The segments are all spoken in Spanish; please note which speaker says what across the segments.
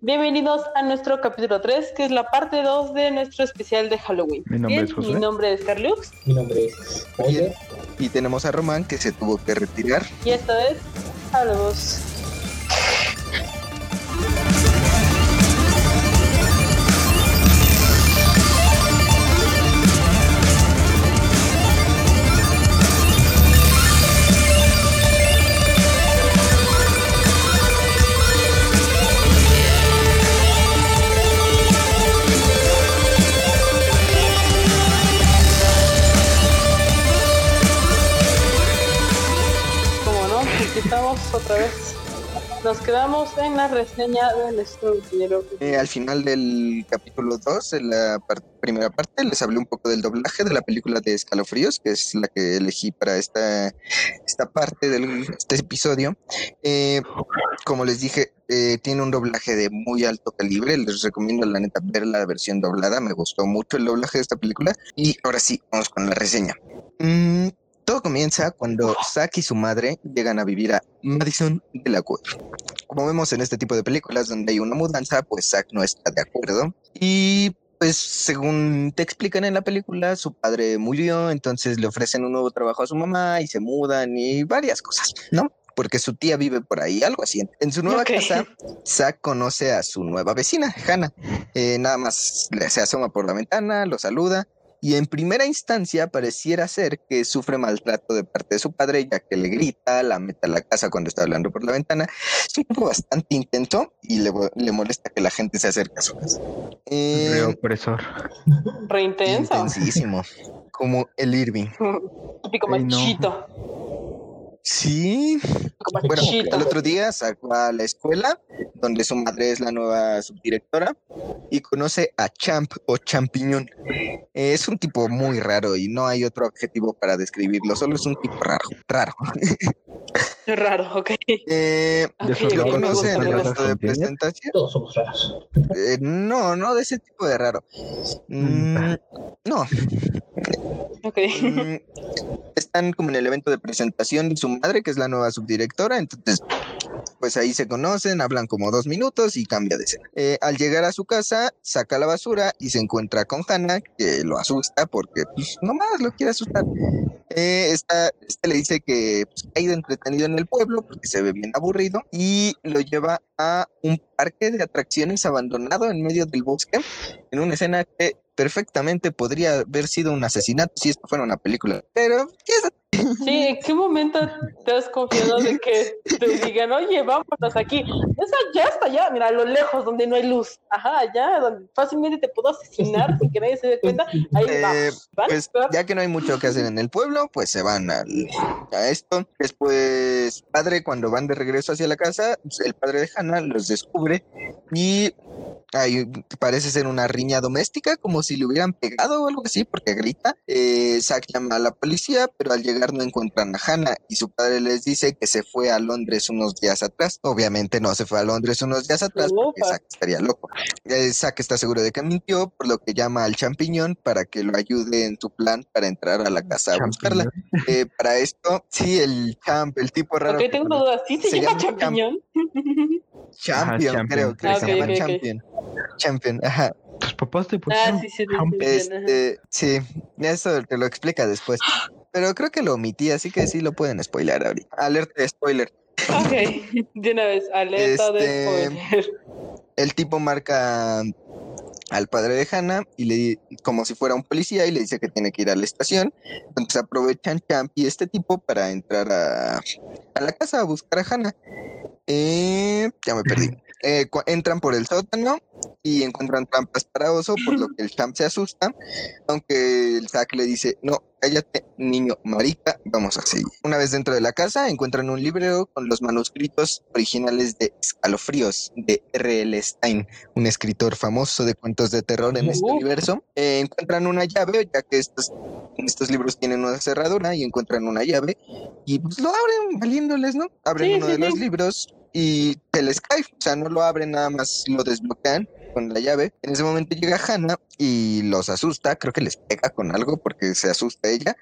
Speaker 1: Bienvenidos a nuestro capítulo 3, que es la parte 2 de nuestro especial de Halloween.
Speaker 2: Mi nombre
Speaker 1: Bien,
Speaker 2: es José.
Speaker 1: Mi nombre es Carlux
Speaker 3: Mi nombre es Oye.
Speaker 4: Y tenemos a Román que se tuvo que retirar.
Speaker 1: y esta vez hablamos. Nos quedamos en la reseña de nuestro dinero.
Speaker 4: Eh, al final del capítulo 2, en la primera parte, les hablé un poco del doblaje de la película de Escalofríos, que es la que elegí para esta, esta parte de este episodio. Eh, como les dije, eh, tiene un doblaje de muy alto calibre. Les recomiendo, la neta, ver la versión doblada. Me gustó mucho el doblaje de esta película. Y ahora sí, vamos con la reseña. Mm, todo comienza cuando Zack y su madre llegan a vivir a Madison de la como vemos en este tipo de películas donde hay una mudanza, pues Zack no está de acuerdo. Y pues según te explican en la película, su padre murió, entonces le ofrecen un nuevo trabajo a su mamá y se mudan y varias cosas, ¿no? Porque su tía vive por ahí, algo así. En su nueva
Speaker 1: Ok.
Speaker 4: casa, Zack conoce a su nueva vecina, Hannah. Eh, nada más se asoma por la ventana, lo saluda. Y en primera instancia pareciera ser que sufre maltrato de parte de su padre, ya que le grita, la mete a la casa cuando está hablando por la ventana. Es un tipo bastante intenso y le, le molesta que la gente se acerque a su casa. Eh,
Speaker 2: Re opresor.
Speaker 1: Re intenso.
Speaker 4: intensísimo, como el Irving.
Speaker 1: Típico
Speaker 2: Ay, no.
Speaker 4: Sí, bueno, el otro día sacó a la escuela, donde su madre es la nueva subdirectora, y conoce a Champ o Champiñón. Es un tipo muy raro y no hay otro adjetivo para describirlo, solo es un tipo raro, raro.
Speaker 1: Es raro, ok.
Speaker 4: Eh,
Speaker 1: Ok,
Speaker 2: De esos
Speaker 1: ok,
Speaker 4: ¿Lo
Speaker 1: me
Speaker 2: raros
Speaker 4: conoce
Speaker 1: gusta,
Speaker 4: en acto de presentación?
Speaker 3: Todos somos raros.
Speaker 4: Eh, no, no de ese tipo de raro. Mm, no,
Speaker 1: Ok.
Speaker 4: Mm, están como en el evento de presentación de su madre, que es la nueva subdirectora, entonces pues ahí se conocen, hablan como dos minutos y cambia de escena. Eh, al llegar a su casa, saca la basura y se encuentra con Hannah, que lo asusta porque pues, nomás lo quiere asustar. Eh, esta, este le dice que pues, ha ido entretenido en el pueblo porque se ve bien aburrido y lo lleva a un parque de atracciones abandonado en medio del bosque, en una escena que perfectamente podría haber sido un asesinato si esto fuera una película. Pero, ¿qué es?
Speaker 1: Sí, ¿en qué momento te has confiado de que te digan, oye, vámonos aquí? Esa ya está allá, mira, a lo lejos, donde no hay luz. Ajá, allá, donde fácilmente te puedo asesinar sin que nadie se dé cuenta. Ahí
Speaker 4: Eh,
Speaker 1: vamos. ¿vale?
Speaker 4: Pues ya que no hay mucho que hacer en el pueblo, pues se van al, a esto. Después, padre, cuando van de regreso hacia la casa, el padre de Hannah los descubre y hay, parece ser una riña doméstica, como si le hubieran pegado o algo así, porque grita. Eh, Zack llama a la policía, pero al llegar no encuentran a Hannah y su padre les dice que se fue a Londres unos días atrás. Obviamente no se fue a Londres unos días atrás porque. Zack estaría loco. Eh, Zack está seguro de que mintió, por lo que llama al champiñón para que lo ayude en su plan para entrar a la casa a buscarla.
Speaker 2: Champiñón.
Speaker 4: Eh, para esto, sí, el champ, el tipo raro.
Speaker 1: Ok,
Speaker 4: que
Speaker 1: tengo una duda. ¿Sí se,
Speaker 4: se
Speaker 1: llama
Speaker 4: llama Champ.
Speaker 1: champiñón?
Speaker 4: Champion,
Speaker 2: Ajá,
Speaker 4: creo que
Speaker 1: Ah,
Speaker 4: se llama
Speaker 1: ok, ok.
Speaker 4: Champion. Champion, ajá.
Speaker 2: Tus papás te
Speaker 1: Ah,
Speaker 2: pusieron
Speaker 1: sí, sí, sí.
Speaker 4: Este, sí, eso te lo explica después. Pero creo que lo omití, así que sí lo pueden spoiler ahorita. Alerta de spoiler.
Speaker 1: Ok, de una vez, alerta de
Speaker 4: Este,
Speaker 1: spoiler.
Speaker 4: El tipo marca al padre de Hannah y le di- como si fuera un policía y le dice que tiene que ir a la estación. Entonces aprovechan Champ y este tipo para entrar a, a la casa a buscar a Hannah. Eh, ya me perdí. Eh, entran por el sótano y encuentran trampas para oso, por lo que el champ se asusta, aunque el Zack le dice, no, cállate, niño marica, vamos a seguir. Una vez dentro de la casa, encuentran un libro con los manuscritos originales de Escalofríos, de R.L. Stein, un escritor famoso de cuentos de terror en este universo. Eh, encuentran una llave, ya que estos, estos libros tienen una cerradura, y encuentran una llave, y pues lo abren valiéndoles, ¿no? Abren
Speaker 1: Sí,
Speaker 4: uno
Speaker 1: sí,
Speaker 4: de los libros y les cae, o sea, no lo abren, nada más lo desbloquean con la llave. En ese momento llega Hannah y los asusta, creo que les pega con algo porque se asusta ella.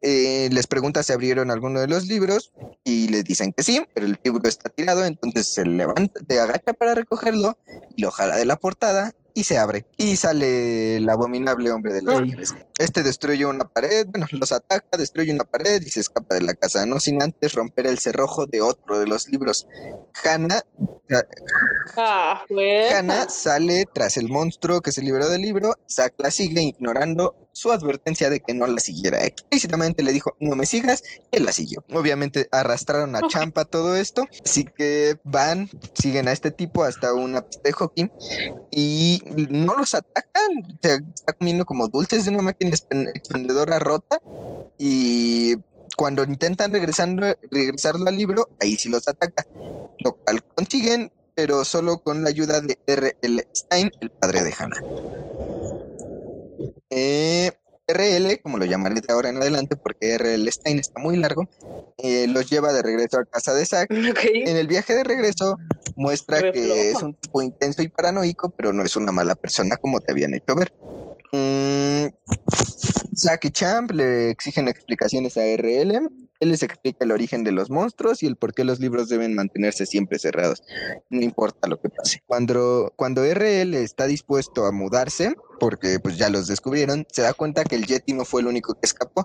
Speaker 4: Eh, les pregunta si abrieron alguno de los libros y le dicen que sí, pero el libro está tirado, entonces se levanta, se agacha para recogerlo y lo jala de la portada y se abre. Y sale el abominable hombre de las. Este destruye una pared, bueno, los ataca, destruye una pared y se escapa de la casa, no sin antes romper el cerrojo de otro de los libros. Hannah,
Speaker 1: Ah, pues.
Speaker 4: Hannah sale tras el monstruo que se liberó del libro, Zack la sigue ignorando su advertencia de que no la siguiera. Explícitamente le dijo, no me sigas, y él la siguió. Obviamente arrastraron a. Champa todo esto, así que van, siguen a este tipo hasta una pista de hockey y no los atacan, se está comiendo como dulces de una máquina expendedora rota y cuando intentan regresando, regresarlo al libro, ahí sí los ataca, lo cual consiguen, pero solo con la ayuda de R.L. Stein, el padre de Hannah. Eh, RL, como lo llamaré de ahora en adelante, porque RL Stein está muy largo, eh, los lleva de regreso a casa de Zack. En el viaje de regreso muestra que es un tipo intenso y paranoico, pero no es una mala persona como te habían hecho ver. Mm, Zack y Champ le exigen explicaciones a RL. Él les explica el origen de los monstruos y el por qué los libros deben mantenerse siempre cerrados, no importa lo que pase. Cuando, cuando RL está dispuesto a mudarse, porque pues ya los descubrieron, se da cuenta que el Yeti no fue el único que escapó.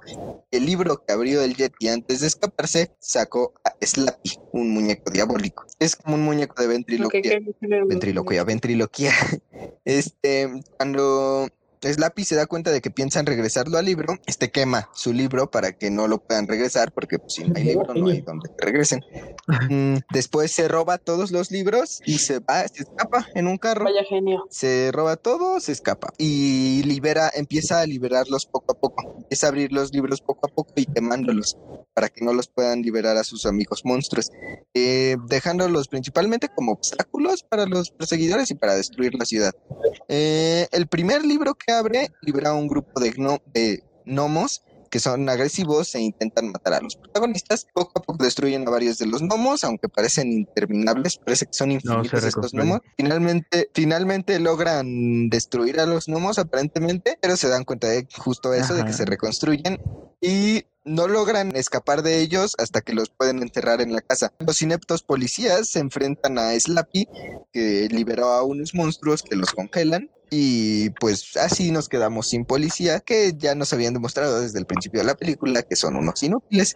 Speaker 4: El libro que abrió el Yeti antes de escaparse sacó a Slappy, un muñeco diabólico. Es como un muñeco de
Speaker 1: Ok,
Speaker 4: ventriloquia.
Speaker 1: ¿qué- qué-
Speaker 4: Ventriloquia, ventriloquia. Este, cuando Slappy se da cuenta de que piensan regresarlo al libro, este quema su libro para que no lo puedan regresar, porque pues, si no hay libro no hay donde regresen. Mm, después se roba todos los libros y se va, se escapa en un carro.
Speaker 1: Vaya genio.
Speaker 4: Se roba todo, se escapa y libera, empieza a liberarlos poco a poco. Empieza a abrir los libros poco a poco y quemándolos para que no los puedan liberar a sus amigos monstruos, eh, dejándolos principalmente como obstáculos para los perseguidores y para destruir la ciudad. Eh, el primer libro que abre libera a un grupo de, gno- de gnomos que son agresivos e intentan matar a los protagonistas. Poco a poco destruyen a varios de los gnomos, aunque parecen interminables, parece que son infinitos estos
Speaker 2: reconstruyen.
Speaker 4: gnomos. Finalmente, finalmente logran destruir a los gnomos aparentemente, pero se dan cuenta de justo eso, de que
Speaker 2: Ajá.
Speaker 4: se reconstruyen y no logran escapar de ellos hasta que los pueden enterrar en la casa. Los ineptos policías se enfrentan a Slappy, que liberó a unos monstruos que los congelan. Y pues así nos quedamos sin policía, que ya nos habían demostrado desde el principio de la película que son unos inútiles.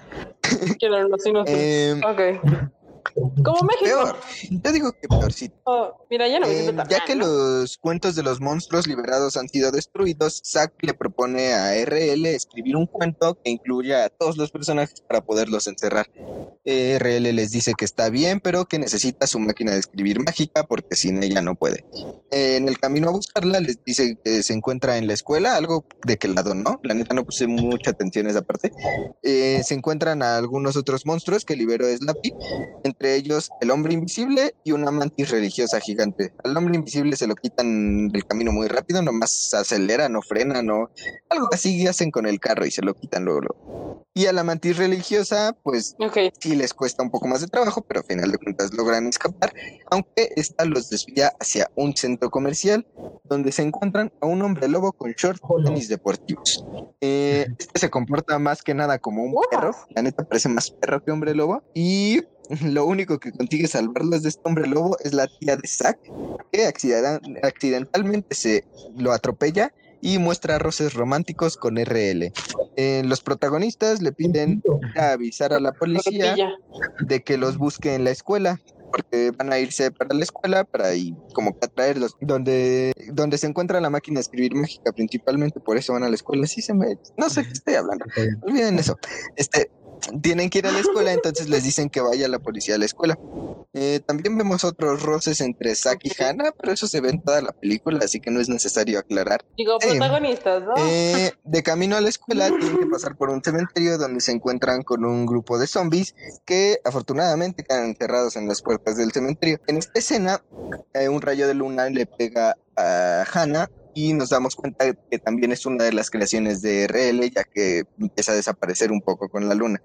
Speaker 1: Quiero los inútiles.
Speaker 4: Eh,
Speaker 1: Ok. Como México.
Speaker 4: peor, yo digo que peorcito.
Speaker 1: Oh, mira, ya no me
Speaker 4: Eh, ya que los cuentos de los monstruos liberados han sido destruidos, Zack le propone a RL escribir un cuento que incluya a todos los personajes para poderlos encerrar. Eh, RL les dice que está bien, pero que necesita su máquina de escribir mágica porque sin ella no puede. Eh, en el camino a buscarla les dice que se encuentra en la escuela, algo de que lado no, la neta no puse mucha atención a esa parte. Eh, se encuentran a algunos otros monstruos que liberó Slappy, entre ellos el hombre invisible y una mantis religiosa gigante. Al hombre invisible se lo quitan del camino muy rápido, nomás aceleran o frenan o algo así hacen con el carro y se lo quitan luego. luego. Y a la mantis religiosa, pues sí les cuesta un poco más de trabajo, pero a final de cuentas logran escapar, aunque esta los desvía hacia un centro comercial donde se encuentran a un hombre lobo con short
Speaker 3: Hola.
Speaker 4: tenis deportivos. Eh, este se comporta más que nada como un perro, la neta parece más perro que hombre lobo, y lo único que consigue salvarlos de este hombre lobo es la tía de Zack, que accidenta- accidentalmente se lo atropella y muestra roces románticos con RL. Eh, los protagonistas le piden a avisar a la policía de que los busque en la escuela porque van a irse para la escuela para ir como que atraerlos. Donde donde se encuentra la máquina de escribir mágica principalmente por eso van a la escuela. Sí se me no sé qué estoy hablando. Olviden eso. Este tienen que ir a la escuela entonces les dicen que vaya la policía a la escuela Eh, también vemos otros roces entre Zack y Hannah pero eso se ve en toda la película así que no es necesario aclarar
Speaker 1: Digo,
Speaker 4: Eh,
Speaker 1: protagonistas, ¿no?
Speaker 4: eh, de camino a la escuela tienen que pasar por un cementerio donde se encuentran con un grupo de zombies que afortunadamente quedan encerrados en las puertas del cementerio. En esta escena, eh, un rayo de luna le pega a Hannah y nos damos cuenta que también es una de las creaciones de RL ya que empieza a desaparecer un poco con la luna.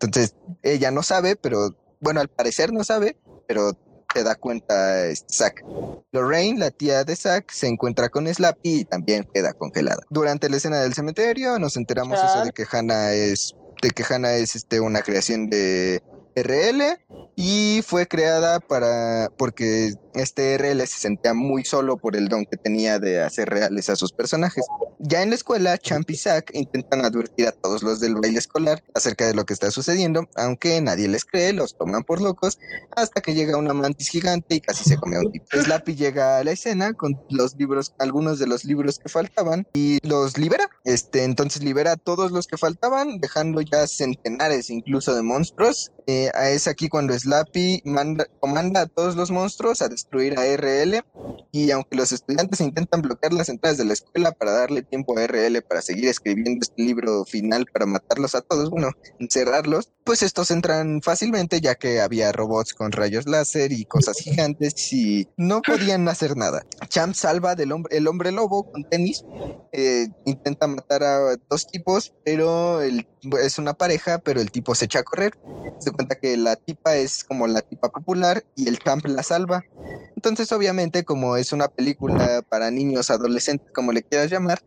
Speaker 4: Entonces, ella no sabe, pero bueno, al parecer no sabe, pero se da cuenta este, Zack. Lorraine, la tía de Zack, se encuentra con Slappy y también queda congelada. Durante la escena del cementerio nos enteramos eso de que Hannah es de que Hannah es este una creación de RL y fue creada para porque este RL se sentía muy solo por el don que tenía de hacer reales a sus personajes. Ya en la escuela, Champ y Zack intentan advertir a todos los del baile escolar acerca de lo que está sucediendo, aunque nadie les cree, los toman por locos, hasta que llega una mantis gigante y casi se come a un tipo. Slappy llega a la escena con los libros, algunos de los libros que faltaban, y los libera. Este, entonces libera a todos los que faltaban, dejando ya centenares incluso de monstruos. Eh, es aquí cuando Slappy manda, comanda a todos los monstruos a destruir a RL y aunque los estudiantes intentan bloquear las entradas de la escuela para darle tiempo a RL para seguir escribiendo este libro final para matarlos a todos, bueno, encerrarlos, pues estos entran fácilmente ya que había robots con rayos láser y cosas gigantes y no podían hacer nada. Champ salva del hombre, el hombre lobo con tenis, eh, intenta matar a dos tipos, pero el, es una pareja, pero el tipo se echa a correr. Se cuenta que la tipa es como la tipa popular y el Champ la salva. Entonces, obviamente, como es una película para niños, adolescentes, como le quieras llamar,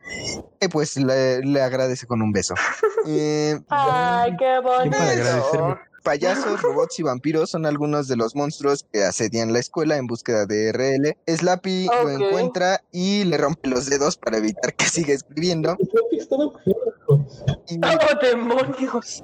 Speaker 4: eh, pues le, le agradece con un beso. Eh,
Speaker 1: Ay, qué bonito.
Speaker 2: para agradecerme?
Speaker 4: Payasos, robots y vampiros son algunos de los monstruos que asedian la escuela en búsqueda de RL. Slappy lo encuentra y le rompe los dedos para evitar que siga escribiendo. Y
Speaker 1: ¡Oh, demonios!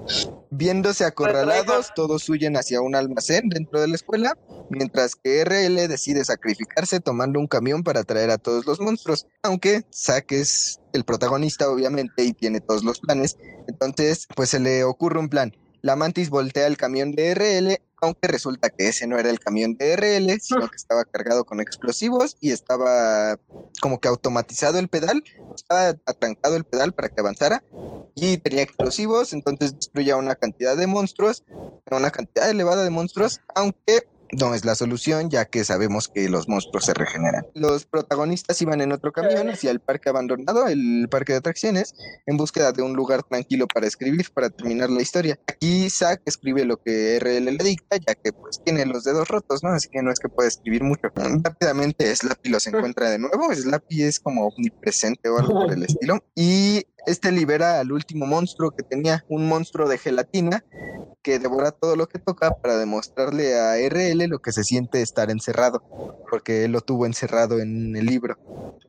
Speaker 4: viéndose acorralados, todos huyen hacia un almacén dentro de la escuela, mientras que RL decide sacrificarse tomando un camión para traer a todos los monstruos. Aunque Zack es el protagonista, obviamente, y tiene todos los planes. Entonces, pues se le ocurre un plan. La mantis voltea el camión de RL, aunque resulta que ese no era el camión de RL, sino que estaba cargado con explosivos y estaba como que automatizado el pedal, estaba atrancado el pedal para que avanzara y tenía explosivos, entonces destruye a una cantidad de monstruos, una cantidad elevada de monstruos, aunque no es la solución, ya que sabemos que los monstruos se regeneran. Los protagonistas iban en otro camión hacia el parque abandonado, el parque de atracciones, en búsqueda de un lugar tranquilo para escribir, para terminar la historia. Aquí Zack escribe lo que RL le dicta, ya que pues tiene los dedos rotos, ¿no? Así que no es que pueda escribir mucho. Rápidamente Slappy los encuentra de nuevo, Slappy es como omnipresente o algo por el estilo, y este libera al último monstruo que tenía, un monstruo de gelatina que devora todo lo que toca para demostrarle a RL lo que se siente estar encerrado, porque él lo tuvo encerrado en el libro.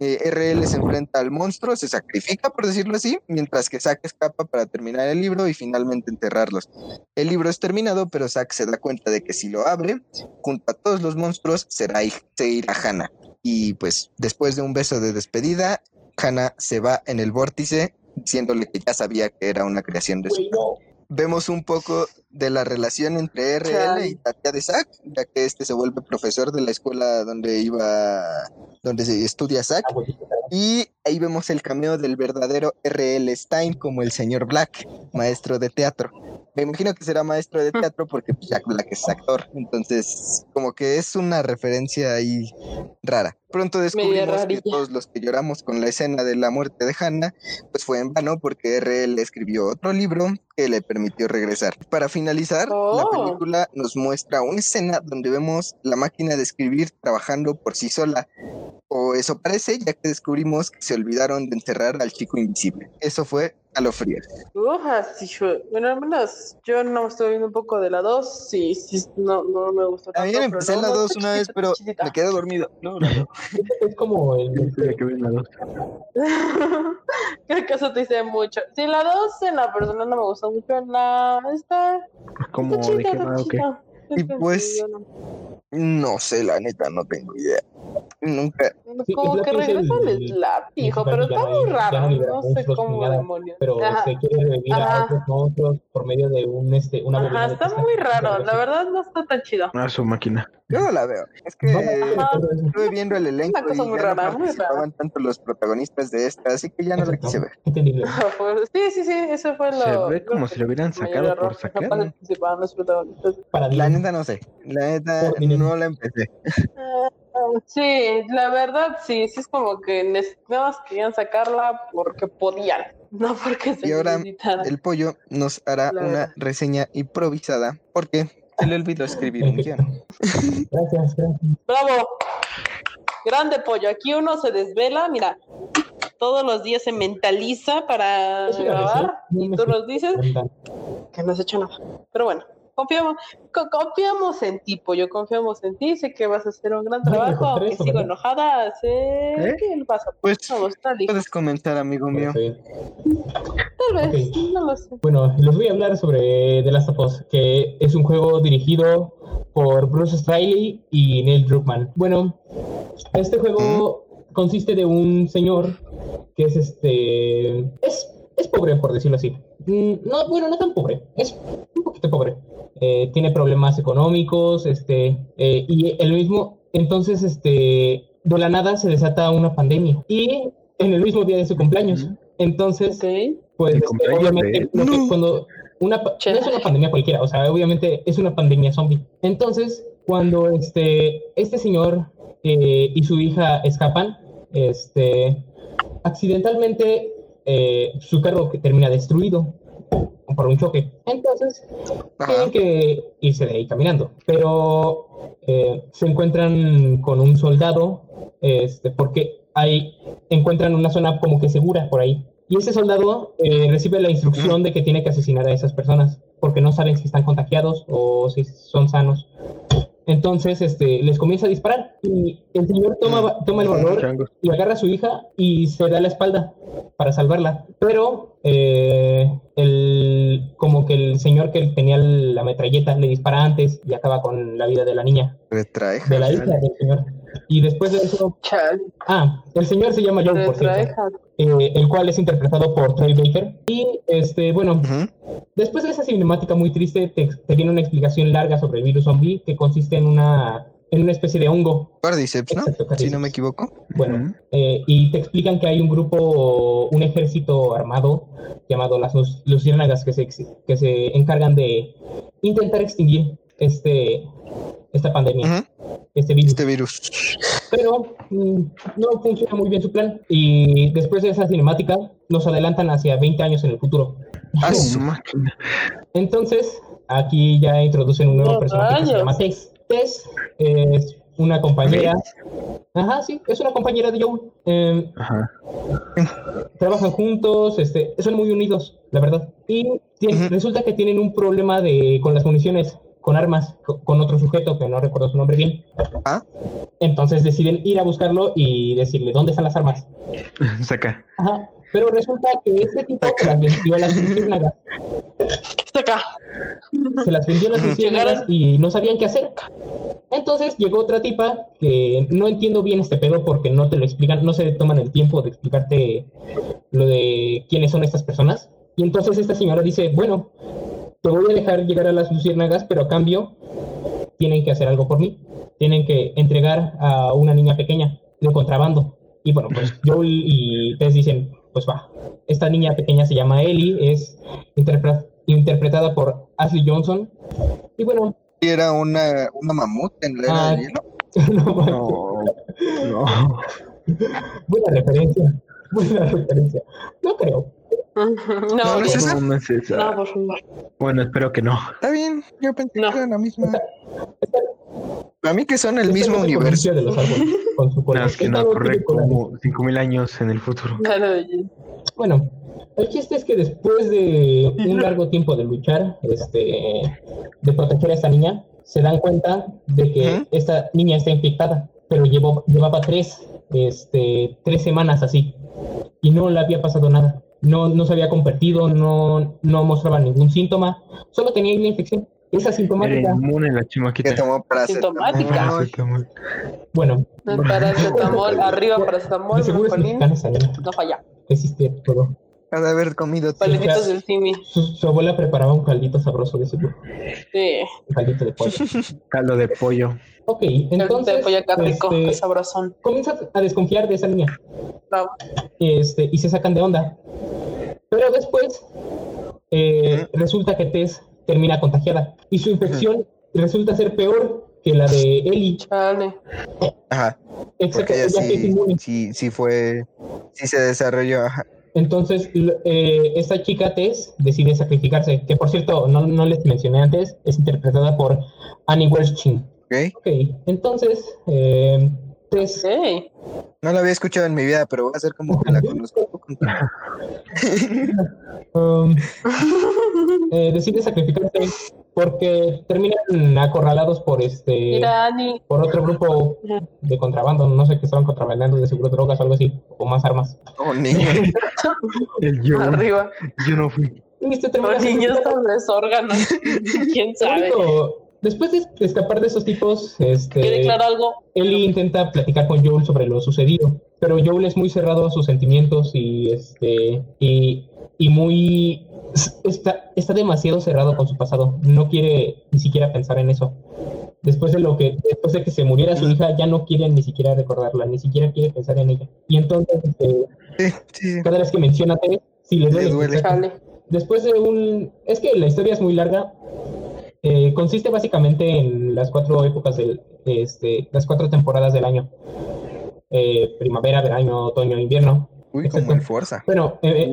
Speaker 4: Eh, RL se enfrenta al monstruo, se sacrifica, por decirlo así, mientras que Zack escapa para terminar el libro y finalmente enterrarlos. El libro es terminado, pero Zack se da cuenta de que si lo abre, junto a todos los monstruos, será se irá Hannah. Y pues después de un beso de despedida, Hannah se va en el vórtice, diciéndole que ya sabía que era una creación de su vemos un poco de la relación entre RL
Speaker 1: Chale.
Speaker 4: y tía de Zack, ya que este se vuelve profesor de la escuela donde iba, donde se estudia Zack.
Speaker 3: Ah,
Speaker 4: Y ahí vemos el cameo del verdadero R.L. Stein como el señor Black, maestro de teatro. Me imagino que será maestro de teatro porque pues, Jack Black es actor. Entonces, como que es una referencia ahí rara. Pronto descubrimos que todos los que lloramos con la escena de la muerte de Hannah, pues fue en vano porque R.L. escribió otro libro que le permitió regresar. Para finalizar, la
Speaker 1: Oh.
Speaker 4: película nos muestra una escena donde vemos la máquina de escribir trabajando por sí sola. O eso parece, ya que descubrimos que se olvidaron de encerrar al chico invisible. Eso fue a lo frío.
Speaker 1: Uf, fue. Bueno, al menos yo no estoy viendo un poco de la 2. Sí, sí, no, no me gustó tanto.
Speaker 4: También
Speaker 1: pero
Speaker 4: empecé
Speaker 1: no,
Speaker 4: la
Speaker 1: no,
Speaker 4: 2
Speaker 1: está
Speaker 4: una vez, pero
Speaker 1: chiquita.
Speaker 4: me quedé dormido. No, no, no.
Speaker 3: Es como el.
Speaker 2: Que ver la dos.
Speaker 1: Creo que eso te dice mucho. Sí, la 2 en la persona no me gustó mucho. La está.
Speaker 2: ¿Cómo
Speaker 1: está
Speaker 2: de
Speaker 1: chida,
Speaker 2: qué
Speaker 1: está
Speaker 2: va o qué?
Speaker 1: chida.
Speaker 4: Y pues,
Speaker 1: no-
Speaker 4: sé, la neta, no tengo idea. Nunca.
Speaker 3: Sí,
Speaker 1: Como que regresa
Speaker 3: el-
Speaker 1: el slap, hijo,
Speaker 3: el
Speaker 1: pero está muy raro.
Speaker 3: no
Speaker 1: sé
Speaker 3: monstruos
Speaker 1: cómo demonios.
Speaker 3: Pero
Speaker 1: Ajá.
Speaker 3: se quiere revivir a otros monstruos por medio de un este una
Speaker 1: Ajá, está muy raro. La verdad no está tan chido.
Speaker 2: Ah, su máquina.
Speaker 4: Yo no la veo. Es que estuve viendo el elenco
Speaker 1: Una cosa
Speaker 4: y
Speaker 1: muy
Speaker 4: ya no participaban tanto los protagonistas de esta, así que ya no la quise ver.
Speaker 3: Entendible.
Speaker 1: Pues, Sí, sí, sí, eso fue lo.
Speaker 2: Se ve como si lo hubieran sacado por sacar.
Speaker 3: Para
Speaker 4: La neta no sé. La neta no la empecé.
Speaker 1: Sí, la verdad sí, sí es como que nada más querían sacarla porque podían, no porque se
Speaker 4: Y ahora
Speaker 1: necesitara.
Speaker 4: El pollo nos hará
Speaker 1: La
Speaker 4: una
Speaker 1: verdad.
Speaker 4: reseña improvisada porque Se le olvidó escribir un guion.
Speaker 3: Gracias, gracias.
Speaker 1: Bravo. Grande pollo. Aquí uno se desvela, mira, todos los días se mentaliza para grabar y tú nos dices que no has hecho nada. Pero bueno, confiamos, co- confiamos en ti, pollo, confiamos en ti. Sé que vas a hacer un gran trabajo,
Speaker 3: mejor
Speaker 1: aunque
Speaker 3: eso,
Speaker 1: sigo
Speaker 3: ¿verdad?
Speaker 1: enojada. Sé
Speaker 4: ¿Eh?
Speaker 1: que lo vas a
Speaker 4: Pues puedes comenzar, amigo mío.
Speaker 3: Sí.
Speaker 1: Tal vez, no lo sé.
Speaker 3: Bueno, les voy a hablar sobre The Last of Us, que es un juego dirigido por Bruce Straley y Neil Druckmann. Bueno, este juego consiste de un señor que es este. Es, es pobre, por decirlo así. Mm, No, bueno, no tan pobre, es un poquito pobre. Eh, tiene problemas económicos, este, eh, y el mismo. Entonces, este. De la nada se desata una pandemia. Y en el mismo día de su cumpleaños. Entonces, pues este,
Speaker 2: cumpleaños
Speaker 3: obviamente
Speaker 4: No.
Speaker 3: cuando una no es una pandemia cualquiera, o sea, obviamente es una pandemia zombie. Entonces, cuando este este señor eh, y su hija escapan, este accidentalmente eh, su carro que termina destruido por un choque. Entonces,
Speaker 4: Ajá.
Speaker 3: tienen que irse de ahí caminando. Pero eh, se encuentran con un soldado, este, porque hay, encuentran una zona como que segura por ahí. Y ese soldado eh, recibe la instrucción de que tiene que asesinar a esas personas, porque no saben si están contagiados o si son sanos. Entonces, este, les comienza a disparar y el señor toma, toma el valor y agarra a su hija y se da la espalda para salvarla. Pero eh, el, como que el señor que tenía la metralleta le dispara antes y acaba con la vida de la niña,
Speaker 4: Retrae.
Speaker 3: de la hija del señor. Y después de eso,
Speaker 1: Chale,
Speaker 3: ah, el señor se llama Joe, por cierto, eh, el cual es interpretado por Troy Baker. Y este, bueno,
Speaker 4: Ujú.
Speaker 3: Después de esa cinemática muy triste, te, te viene una explicación larga sobre el virus zombie que consiste en una, en una especie de hongo.
Speaker 4: Cordyceps, ¿no?
Speaker 3: Exacto,
Speaker 4: Si no me equivoco.
Speaker 3: Bueno,
Speaker 2: Ujú.
Speaker 3: eh, y te explican que hay un grupo, un ejército armado llamado las Luciérnagas que se, que se encargan de intentar extinguir este, esta pandemia, este virus.
Speaker 4: Este virus.
Speaker 3: Pero mm, no funciona muy bien su plan. Y después de esa cinemática, nos adelantan hacia 20 años en el futuro.
Speaker 4: Ah.
Speaker 3: Entonces, aquí ya introducen un nuevo
Speaker 1: ¡No
Speaker 3: personaje que se llama Tess. Tess es una compañera. Ajá, sí, es una compañera de Joel. Eh,
Speaker 2: Ajá.
Speaker 3: trabajan juntos, este, son muy unidos, la verdad. Y resulta que tienen un problema de, con las municiones, con armas, co- con otro sujeto que no recuerdo su nombre bien.
Speaker 4: Ah.
Speaker 3: Entonces deciden ir a buscarlo y decirle dónde están las armas.
Speaker 2: Saca.
Speaker 3: Ajá. Pero resulta que este tipo se las vendió a las luciérnagas.
Speaker 1: Acá.
Speaker 3: se las vendió a las luciérnagas y no sabían qué hacer. Entonces llegó otra tipa que no entiendo bien este pedo porque no te lo explican, no se toman el tiempo de explicarte lo de quiénes son estas personas. Y entonces esta señora dice, bueno, te voy a dejar llegar a las luciérnagas, pero a cambio tienen que hacer algo por mí. Tienen que entregar a una niña pequeña de contrabando. Y bueno, pues Joel y Tess dicen, pues va. Esta niña pequeña se llama Ellie, es interpre- interpretada por Ashley Johnson. Y bueno,
Speaker 4: Y Era una, una mamut en la era
Speaker 3: Ah,
Speaker 4: del hielo.
Speaker 3: no, manches,
Speaker 2: No. No.
Speaker 3: buena referencia. Buena referencia. No creo.
Speaker 1: No,
Speaker 4: No, no es esa.
Speaker 2: No, no es esa.
Speaker 1: no, por favor.
Speaker 2: Bueno, espero que no.
Speaker 4: Está bien, yo pensé
Speaker 1: No.
Speaker 4: que era la misma. A mí que son el mismo
Speaker 3: no
Speaker 4: universo.
Speaker 3: de los árboles, con su cola.
Speaker 2: Nada, es que no
Speaker 3: no
Speaker 2: corre como 5000 años en el futuro.
Speaker 3: Bueno, el chiste es que después de un largo tiempo de luchar, este, de proteger a esta niña, se dan cuenta de que
Speaker 4: Ujú.
Speaker 3: esta niña está infectada, pero llevó, llevaba tres, este, tres semanas así y no le había pasado nada. No, no se había convertido, no, no mostraba ningún síntoma, solo tenía una infección. Esa
Speaker 2: Era
Speaker 3: sintomática,
Speaker 2: inmune la chimaquita.
Speaker 4: tomó
Speaker 1: Sintomática.
Speaker 2: Ah,
Speaker 4: paracetamol.
Speaker 3: bueno,
Speaker 1: Paracetamol, arriba
Speaker 3: de
Speaker 1: paracetamol,
Speaker 3: seguro es mexicana niña,
Speaker 1: No falla.
Speaker 3: existe todo.
Speaker 4: Ha de haber comido
Speaker 1: Paletitos del Simi.
Speaker 3: Su, su abuela preparaba un caldito sabroso de seguro,
Speaker 1: Sí.
Speaker 3: un caldito de pollo.
Speaker 2: Caldo de pollo.
Speaker 3: Ok,
Speaker 1: Entonces,
Speaker 3: entonces
Speaker 1: pollo acá rico,
Speaker 3: este,
Speaker 1: qué sabrosón.
Speaker 3: comienza a desconfiar de esa niña
Speaker 1: Bravo.
Speaker 3: este, y se sacan de onda. Pero después eh, resulta que Tess termina contagiada y su infección resulta ser peor que la de Ellie,
Speaker 1: Chale.
Speaker 4: Ajá.
Speaker 3: excepto
Speaker 4: Porque
Speaker 3: que
Speaker 4: ella
Speaker 3: sí es
Speaker 4: sí,
Speaker 3: inmune.
Speaker 4: sí, sí fue. Sí se desarrolló. Ajá.
Speaker 3: Entonces, eh, esta chica Tess decide sacrificarse, que por cierto, no, no les mencioné antes, es interpretada por Annie Wersching.
Speaker 4: Ok.
Speaker 3: Ok, entonces, eh, Tess.
Speaker 4: No la había escuchado en mi vida, pero voy a hacer como que la conozco.
Speaker 3: um, eh, decide sacrificarse porque terminan acorralados por este
Speaker 1: Mira,
Speaker 3: por otro grupo de contrabando, no sé qué estaban contrabandeando, de seguro drogas o algo así, o más armas.
Speaker 4: Oh, niño.
Speaker 2: El yo,
Speaker 1: Arriba.
Speaker 2: yo no fui.
Speaker 3: Este
Speaker 1: Los niños con desórganos. ¿Quién sabe?
Speaker 3: Después de escapar de esos tipos,
Speaker 1: ¿Quiere
Speaker 3: este,
Speaker 1: claro algo?
Speaker 3: Ellie intenta platicar con Joel sobre lo sucedido, pero Joel es muy cerrado a sus sentimientos y este y, y muy está, está demasiado cerrado con su pasado. No quiere ni siquiera pensar en eso. Después de lo que después de que se muriera su hija, ya no quiere ni siquiera recordarla, ni siquiera quiere pensar en ella. Y entonces este,
Speaker 4: Sí, sí.
Speaker 3: cada vez que menciona a Ted, sí le
Speaker 4: Le
Speaker 3: duele.
Speaker 4: duele.
Speaker 3: Después de un... Es que la historia es muy larga. Eh, consiste básicamente en las cuatro épocas del... Este, las cuatro temporadas del año. Eh, primavera, verano, otoño, invierno.
Speaker 4: Uy, como en fuerza.
Speaker 3: Bueno, eh,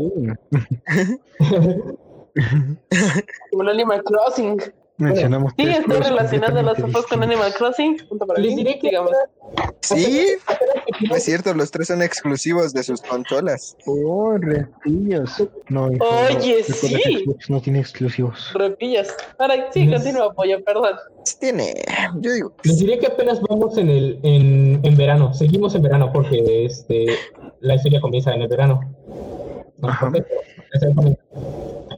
Speaker 1: Como el Animal Crossing.
Speaker 2: Mencionamos
Speaker 1: Sí,
Speaker 2: tres
Speaker 1: estoy
Speaker 2: juegos
Speaker 1: relacionando
Speaker 2: completamente
Speaker 1: fotos con Animal Crossing.
Speaker 3: Les
Speaker 1: mí,
Speaker 3: diré que...
Speaker 1: digamos.
Speaker 4: Sí, no es cierto, los tres son exclusivos de sus consolas.
Speaker 2: Oh, repillos. No, hijo,
Speaker 1: Oye,
Speaker 2: no,
Speaker 1: sí.
Speaker 2: no tiene exclusivos.
Speaker 1: Repillas. Ahora sí, continúa, pollo, perdón.
Speaker 4: Sí Tiene, yo digo,
Speaker 3: Les diré que apenas vamos en el en, en verano. Seguimos en verano porque este la historia comienza en el verano. No,
Speaker 2: Ajá.
Speaker 3: porque- exactamente.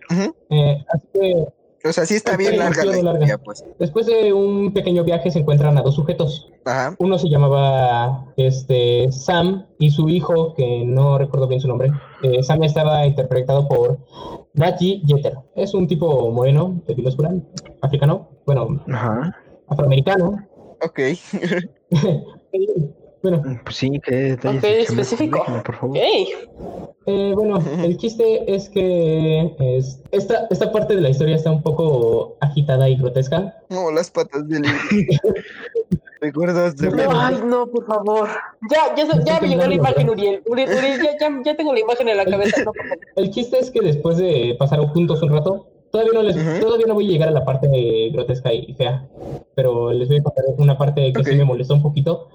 Speaker 4: Ujú.
Speaker 3: Eh, así que
Speaker 4: o sea, sí está
Speaker 3: Está
Speaker 4: bien larga la
Speaker 3: demasiado larga.
Speaker 4: historia, pues.
Speaker 3: después de un pequeño viaje se encuentran a dos sujetos.
Speaker 4: Ajá.
Speaker 3: Uno se llamaba este, Sam y su hijo, que no recuerdo bien su nombre. Eh, Sam estaba interpretado por Naji Jeter. Es un tipo moreno, de piel oscura, africano, bueno,
Speaker 2: Ajá.
Speaker 3: afroamericano.
Speaker 4: Ok.
Speaker 3: bueno,
Speaker 2: Pues sí, qué detalles.
Speaker 1: Ok, específico.
Speaker 2: Déjame, por favor.
Speaker 1: Ok.
Speaker 3: eh, bueno, el chiste es que es- esta, esta parte de la historia está un poco agitada y grotesca.
Speaker 4: No, las patas del Recuerdos de
Speaker 3: No,
Speaker 1: Ay, no, por favor. Ya, ya, se- ya me llegó la imagen, Uriel. Uriel, Uriel, ya, ya, ya tengo la imagen en la cabeza. No.
Speaker 3: El chiste es que después de pasar juntos un rato, todavía no, les, todavía no voy a llegar a la parte grotesca y fea, pero les voy a contar una parte que sí me molestó un poquito,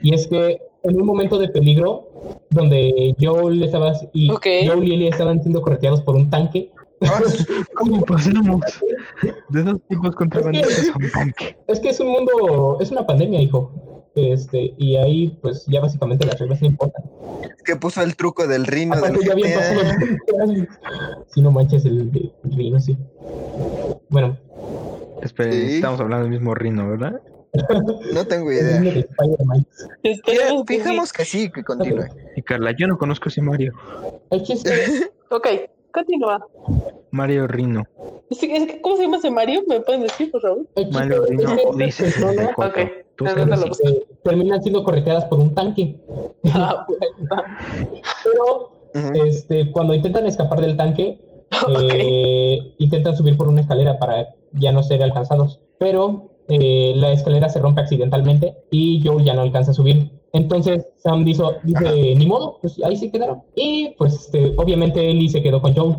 Speaker 3: y es que en un momento de peligro, donde Joel, estaba, y,
Speaker 1: Ok.
Speaker 3: Joel y Ellie estaban siendo correteados por un tanque,
Speaker 4: Ah,
Speaker 2: ¿Cómo pasamos de dos tipos contrabandistas a un tanque?
Speaker 3: es que es un mundo, es una pandemia, hijo. Este, y ahí, pues ya básicamente las reglas no importan.
Speaker 4: que puso el truco del rino del
Speaker 3: ya habían pasado
Speaker 4: GTA.
Speaker 3: 20 años. Si no manches el, rino, sí. Bueno,
Speaker 2: Espera,
Speaker 4: Sí.
Speaker 2: estamos hablando del mismo rino, ¿verdad?
Speaker 4: No tengo idea. Fijamos que sí, que continúe.
Speaker 2: Y Carla, yo no conozco ese Mario.
Speaker 3: El chiste
Speaker 1: Ok, continúa.
Speaker 2: Mario Rino.
Speaker 1: Es es ¿Cómo se llama ese Mario? ¿Me pueden decir, por favor?
Speaker 2: Mario
Speaker 3: es
Speaker 2: Rino 64.
Speaker 1: Ok,
Speaker 2: Tú
Speaker 1: ¿de
Speaker 2: sabes.
Speaker 1: dónde lo
Speaker 3: eh, terminan siendo correteadas por un tanque.
Speaker 1: Ah,
Speaker 3: Pero este, cuando intentan escapar del tanque, eh, intentan subir por una escalera para ya no ser alcanzados. Pero eh, la escalera se rompe accidentalmente y Joel ya no alcanza a subir. Entonces Sam dice, ni modo, pues ahí se quedaron. Y pues este, obviamente Ellie se quedó con Joel.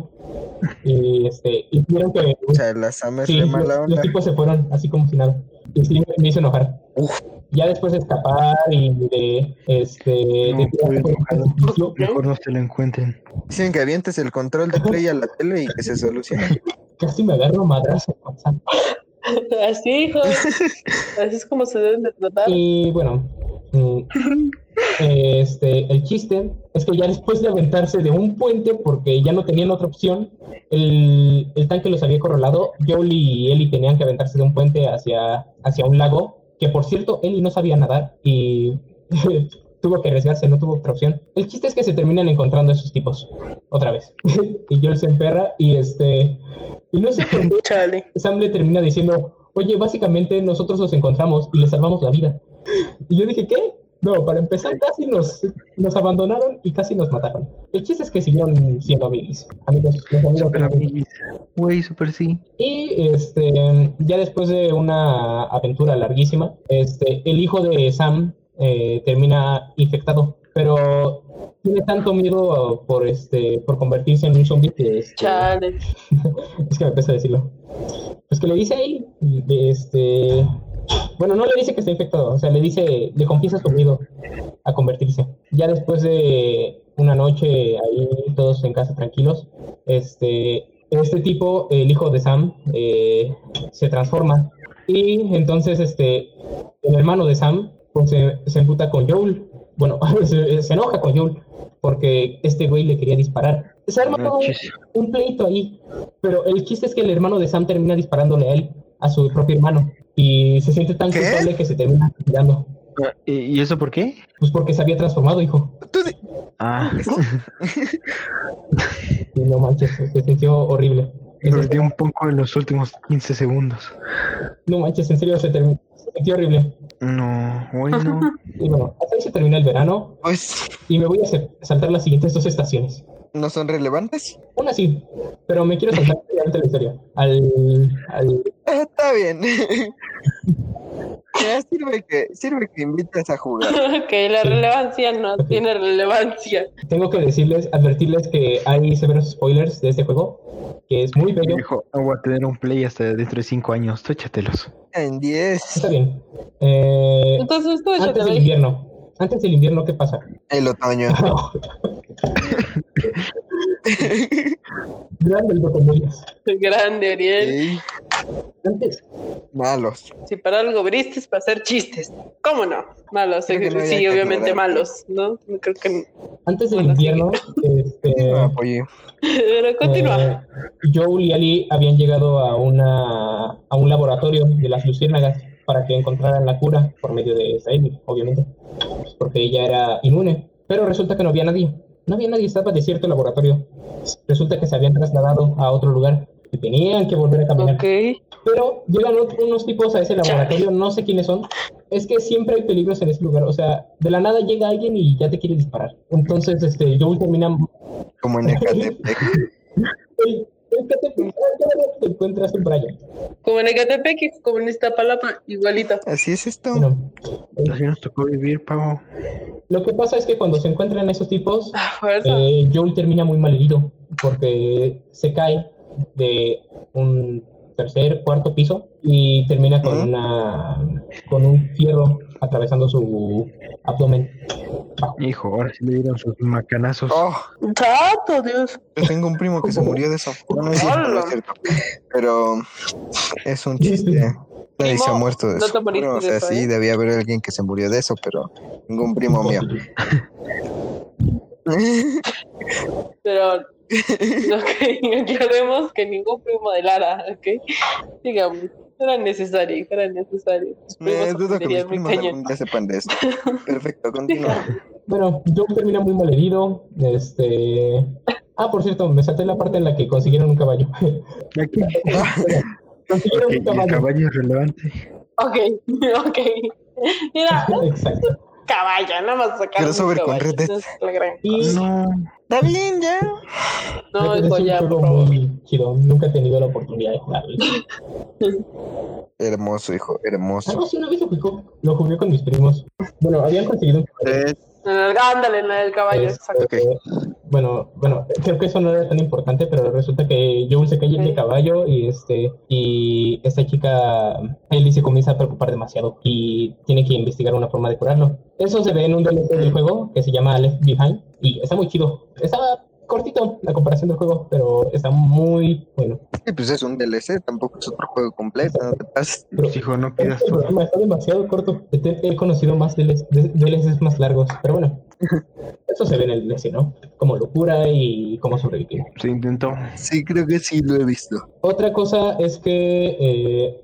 Speaker 3: Y, este, y tuvieron que
Speaker 4: O sea, la Sam es
Speaker 3: Sí,
Speaker 4: re
Speaker 3: los, tipos se fueron así como si nada. Y sí, me hizo enojar.
Speaker 4: Uf.
Speaker 3: Ya después de escapar y de este
Speaker 2: No,
Speaker 3: de
Speaker 2: Mejor no se lo encuentren.
Speaker 4: Dicen que avientes el control de play a la tele y que se solucione.
Speaker 3: casi me agarro madrazo.
Speaker 1: Así, hijo. Así es como se deben de tratar.
Speaker 3: Y bueno, este, el chiste es que ya después de aventarse de un puente, porque ya no tenían otra opción, el, el tanque los había corralado. Joel y Ellie tenían que aventarse de un puente hacia, hacia un lago, que por cierto, Ellie no sabía nadar y tuvo que arriesgarse, no tuvo otra opción. El chiste es que se terminan encontrando esos tipos, otra vez. y Joel se emperra y este... Y no sé por qué. Sam le termina diciendo, oye, básicamente nosotros los encontramos y les salvamos la vida. Y yo dije, ¿qué? No, para empezar casi nos, nos abandonaron y casi nos mataron. El chiste es que siguieron siendo amigos. Amigos, los amigos
Speaker 2: Super amiguis. Güey, super sí.
Speaker 3: y este, ya después de una aventura larguísima, este, el hijo de Sam eh, termina infectado, pero tiene tanto miedo por este por convertirse en un zombie que este,
Speaker 1: Chale.
Speaker 3: es que me pesa decirlo. Pues que le dice ahí, este, bueno, no le dice que está infectado, o sea, le dice, le confiesa su miedo a convertirse. Ya después de una noche ahí todos en casa tranquilos, este, este tipo, el hijo de Sam, eh, se transforma y entonces este, el hermano de Sam, pues se, se emputa con Joel, bueno, se, se enoja con Joel porque este güey le quería disparar. Se arma un- un pleito ahí. Pero el chiste es que el hermano de Sam termina disparándole a él, a su propio hermano. Y se siente tan
Speaker 4: ¿Qué?
Speaker 3: culpable que se termina tirando.
Speaker 2: ¿Y, y eso por qué?
Speaker 3: Pues porque se había transformado, hijo.
Speaker 2: Ah,
Speaker 3: Y no manches, se sintió horrible.
Speaker 2: Perdí un poco en los últimos 15 segundos.
Speaker 3: no manches, en serio, se, termi- se sintió horrible.
Speaker 2: No, bueno.
Speaker 3: Y bueno, hasta ahí se termina el verano.
Speaker 4: Pues
Speaker 3: Y me voy a saltar las siguientes dos estaciones.
Speaker 4: No son relevantes.
Speaker 3: Una sí, pero me quiero saltar la historia. Al, al
Speaker 4: Está bien. Ya sirve que, sirve que invites a jugar.
Speaker 1: que la
Speaker 3: Sí.
Speaker 1: relevancia no tiene relevancia.
Speaker 3: Tengo que decirles, advertirles que hay severos spoilers de este juego, que es muy bello.
Speaker 2: Dijo, no voy a tener un play hasta dentro de 5 años. Tú échatelos.
Speaker 4: En 10.
Speaker 3: Está bien. Eh,
Speaker 1: Entonces tú
Speaker 3: antes del invierno. Antes del invierno, ¿qué pasa?
Speaker 4: El otoño.
Speaker 3: Grande el.
Speaker 1: Grande, Ariel.
Speaker 4: Sí,
Speaker 3: Antes,
Speaker 4: malos.
Speaker 1: Si para algo es para hacer chistes. ¿Cómo no? Malos,
Speaker 4: no
Speaker 1: sí, obviamente
Speaker 4: aclarar.
Speaker 1: malos, ¿no? Creo que
Speaker 3: antes del invierno, este,
Speaker 4: No apoyé.
Speaker 1: Pero continúa.
Speaker 3: eh, Joel y Ali habían llegado a, una, a un laboratorio de las luciérnagas para que encontraran la cura por medio de Saeed, obviamente, porque ella era inmune. Pero resulta que no había nadie. No había nadie, estaba desierto el laboratorio. Resulta que se habían trasladado a otro lugar y tenían que volver a caminar. Pero llegan unos tipos a ese laboratorio, no sé quiénes son. Es que siempre hay peligros en ese lugar. O sea, de la nada llega alguien y ya te quiere disparar. Entonces, este, Joel termina.
Speaker 4: Como en Ecatepec.
Speaker 3: Que te, encuentras un Brian.
Speaker 1: Como en Ecatepec, como en Iztapalapa, igualito.
Speaker 4: Así es esto.
Speaker 3: Bueno,
Speaker 2: Así nos tocó vivir, pavo.
Speaker 3: lo que pasa es que cuando se encuentran esos tipos,
Speaker 1: Ah,
Speaker 3: eh, Joel termina muy malherido porque se cae de un tercer, cuarto piso y termina con
Speaker 4: Ujú.
Speaker 3: una con un fierro atravesando su abdomen.
Speaker 2: Hijo, ahora sí le dieron sus macanazos.
Speaker 4: Oh,
Speaker 1: ¡Santo Dios!
Speaker 4: yo tengo un primo que se murió de eso. No, no es cierto, no es cierto. Pero es un chiste. Nadie se ha muerto de
Speaker 1: no te
Speaker 4: eso. Bueno, o
Speaker 1: de
Speaker 4: sea,
Speaker 1: eso,
Speaker 4: sí,
Speaker 1: ¿eh?
Speaker 4: debía haber alguien que se murió de eso, pero ningún primo mío.
Speaker 1: Pero ok, aclaremos que ningún primo de Lara, ¿ok? Digamos, era necesario, era necesario.
Speaker 4: Me dudo que mis primos día sepan de eso. Perfecto, continúa.
Speaker 3: Bueno, Joel termina muy malherido. Este. Ah, por cierto, me salté la parte en la que consiguieron un caballo.
Speaker 2: Aquí,
Speaker 3: consiguieron un
Speaker 2: el
Speaker 3: caballo.
Speaker 2: caballo es relevante.
Speaker 1: Ok, ok. Mira,
Speaker 3: Exacto.
Speaker 1: Caballo, nada más sacar un
Speaker 4: Crossover con
Speaker 1: caballo.
Speaker 4: Red Dead.
Speaker 1: no es la gran-
Speaker 3: Y
Speaker 2: No,
Speaker 4: Está bien, ya.
Speaker 1: No,
Speaker 3: es un
Speaker 1: ya,
Speaker 3: juego muy chido. Nunca he tenido la oportunidad de jugarlo.
Speaker 4: Hermoso, hijo,
Speaker 3: Ah,
Speaker 4: hermoso.
Speaker 3: no, sí, una vez lo jugué, lo jugué con mis primos. Bueno, habían conseguido un caballo.
Speaker 4: Tres.
Speaker 1: En el, ándale, en el caballo, exacto.
Speaker 3: Bueno, bueno, creo que eso no era tan importante, pero resulta que Joel se cae de
Speaker 1: Ok.
Speaker 3: caballo y este y esta chica Ellie se comienza a preocupar demasiado y tiene que investigar una forma de curarlo. Eso se ve en un DLC del juego que se llama Left Behind y está muy chido. Está cortito la comparación del juego, pero está muy bueno.
Speaker 4: Sí, pues es un DLC, tampoco es otro juego completo, no te pases.
Speaker 3: Pero
Speaker 2: hijo, no
Speaker 3: el
Speaker 2: pidas todo.
Speaker 3: programa está demasiado corto. He he conocido más DLCs, de- DLCs más largos, pero bueno. Eso se ve en el DLC, ¿no? Como locura y cómo sobrevivir.
Speaker 2: Se intentó.
Speaker 4: Sí, creo que sí lo he visto.
Speaker 3: Otra cosa es que eh,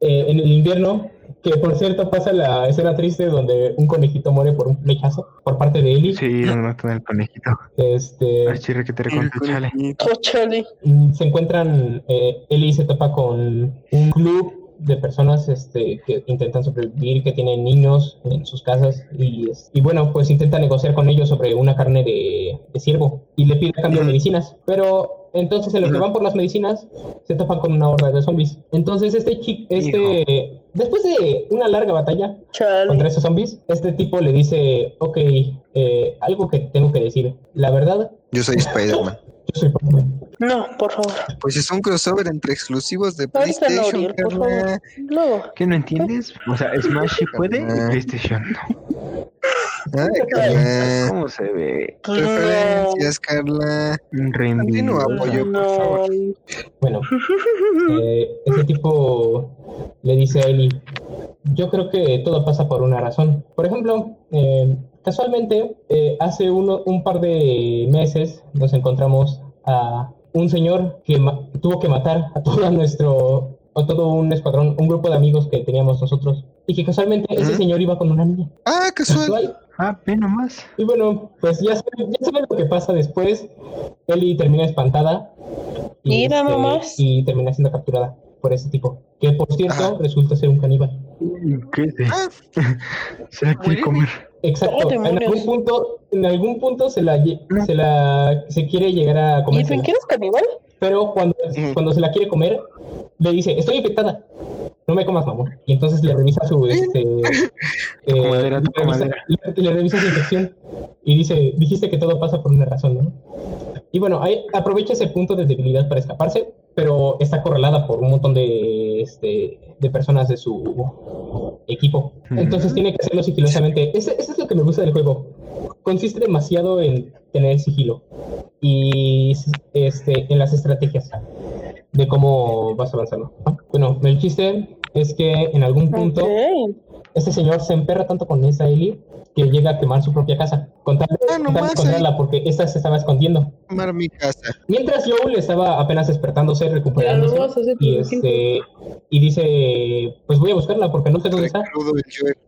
Speaker 3: eh, en el invierno, que por cierto pasa la escena triste donde un conejito muere por un flechazo por parte de Ellie.
Speaker 2: Sí, nos matan el conejito.
Speaker 3: Este,
Speaker 2: Ay, chirre que te reconté, chale.
Speaker 1: Oh, chale.
Speaker 3: mm, se encuentran, eh, Ellie se topa con un club de personas este, que intentan sobrevivir, que tienen niños en sus casas y, bueno, pues intenta negociar con ellos sobre una carne de, de ciervo y le pide a cambio de medicinas, pero entonces en lo que van por las medicinas se topan con una horda de zombies. Entonces este chico, este, después de una larga batalla,
Speaker 1: Chale.
Speaker 3: contra esos zombies, este tipo le dice, ok, eh, algo que tengo que decir. La verdad,
Speaker 4: Yo soy Spider-Man.
Speaker 1: No, por favor.
Speaker 4: Pues es un crossover entre exclusivos de
Speaker 1: Ahorita no,
Speaker 4: PlayStation.
Speaker 1: Por favor. Luego.
Speaker 2: ¿Qué no entiendes? O sea, Smash sí puede y. PlayStation no.
Speaker 4: Ay, Carla.
Speaker 2: ¿Cómo se ve?
Speaker 1: Pues
Speaker 4: Referencias, Carla.
Speaker 2: Rendido.
Speaker 4: Continúa, pollo, por
Speaker 1: No.
Speaker 4: favor.
Speaker 3: Bueno, eh, ese tipo le dice a Eli, yo creo que todo pasa por una razón. Por ejemplo, eh, casualmente, eh, hace uno, un par de meses nos encontramos a un señor que tuvo que matar a todo nuestro, a todo un escuadrón, un grupo de amigos que teníamos nosotros, y que casualmente ese señor iba con una niña.
Speaker 4: Ah, casual.
Speaker 3: Casual.
Speaker 2: Ah, ve nomás.
Speaker 3: Y bueno, pues ya saben, ya saben lo que pasa después. Eli termina espantada. Y,
Speaker 1: Mira
Speaker 3: este,
Speaker 1: nomás.
Speaker 3: y termina siendo capturada por ese tipo. Que por cierto
Speaker 4: Ajá.
Speaker 3: resulta ser un caníbal.
Speaker 2: ¿Qué?
Speaker 4: Ah,
Speaker 2: Se la quiere comer.
Speaker 3: Exacto. En algún punto, en algún punto se la, lle- se la se quiere llegar a
Speaker 1: ¿Y
Speaker 3: comer.
Speaker 1: tú quieres caníbal?
Speaker 3: Pero cuando,
Speaker 4: Ujú.
Speaker 3: cuando se la quiere comer, le dice, estoy infectada. No me comas, mamón. Y entonces le revisa su este eh, le, revisa,
Speaker 2: comadera.
Speaker 3: le- le revisa su infección y dice, dijiste que todo pasa por una razón, ¿no? Y bueno, ahí aprovecha ese punto de debilidad para escaparse, pero está correlada por un montón de, este, de personas de su equipo. Entonces tiene que hacerlo sigilosamente. Ese- Eso es lo que me gusta del juego. Consiste demasiado en tener sigilo y este, en las estrategias de cómo vas avanzando. Bueno, el chiste es que en algún punto
Speaker 1: Ok.
Speaker 3: este señor se emperra tanto con esa Ellie que llega a quemar su propia casa, con tal de,
Speaker 4: Ah,
Speaker 3: con tal encontrarla porque esta se estaba escondiendo.
Speaker 4: quemar mi casa.
Speaker 3: Mientras Joel estaba apenas despertándose, recuperándose, y este y dice, pues voy a buscarla porque no sé dónde está.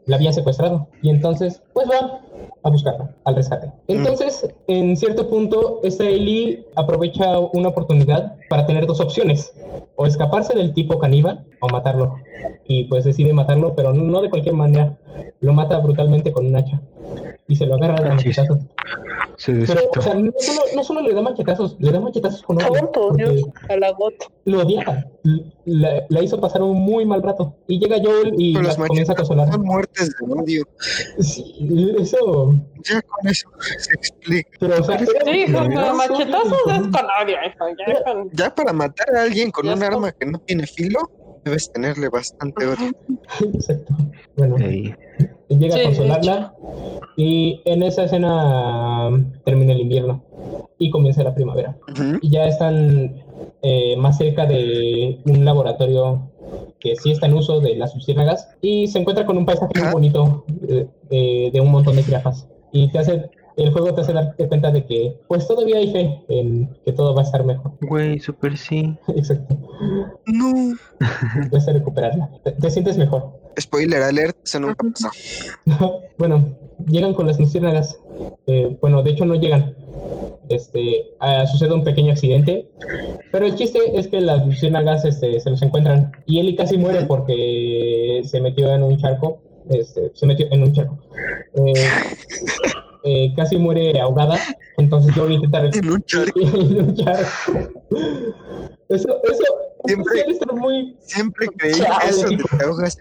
Speaker 3: La había secuestrado. Y entonces, pues va a buscarla, al rescate. Entonces, en cierto punto, esta Ellie aprovecha una oportunidad para tener dos opciones. O escaparse del tipo caníbal o matarlo. Y pues decide matarlo, pero no de cualquier manera. Lo mata brutalmente con un hacha. Y se lo agarra de
Speaker 2: Achis. Se
Speaker 3: Pero, o sea, no solo, no solo le da machetazos, le da machetazos con odio.
Speaker 1: A la gota.
Speaker 3: Lo odiaba. La, la hizo pasar un muy mal rato. Y llega Joel y la comienza a consolar.
Speaker 4: son muertes de odio.
Speaker 3: Sí, eso.
Speaker 4: Ya con eso se explica.
Speaker 3: Pero, o sea,
Speaker 1: Sí, con
Speaker 3: era-
Speaker 1: machetazos es con odio, hijo, ya con-
Speaker 4: Ya para matar a alguien con
Speaker 1: Ya
Speaker 4: un arma que no tiene filo, debes tenerle bastante odio.
Speaker 3: Exacto. Bueno,
Speaker 2: Ey,
Speaker 3: llega
Speaker 1: Sí,
Speaker 3: a consolarla y en esa escena um, termina el invierno y comienza la primavera. Y ya están eh, más cerca de un laboratorio que sí está en uso de las luciérnagas y se encuentra con un paisaje muy bonito eh, eh, de un montón de jirafas. Y te hace, el juego te hace darte cuenta de que pues todavía hay fe en que todo va a estar mejor.
Speaker 2: Güey, super sí.
Speaker 3: Exacto.
Speaker 4: No.
Speaker 3: Puedes recuperarla. Te, te sientes mejor.
Speaker 4: Spoiler alert, eso nunca pasó.
Speaker 3: bueno, llegan con las luciérnagas. Eh, bueno, de hecho no llegan. Este, ah, sucede un pequeño accidente, pero el chiste es que las luciérnagas este, se los encuentran y Eli casi muere porque se metió en un charco. Este, se metió en un charco. Eh, eh, casi muere ahogada, entonces yo voy a intentar
Speaker 4: En un charco.
Speaker 3: en un charco. Eso, eso,
Speaker 4: Siempre-
Speaker 3: eso muy,
Speaker 4: Siempre creí que eso de te ahogas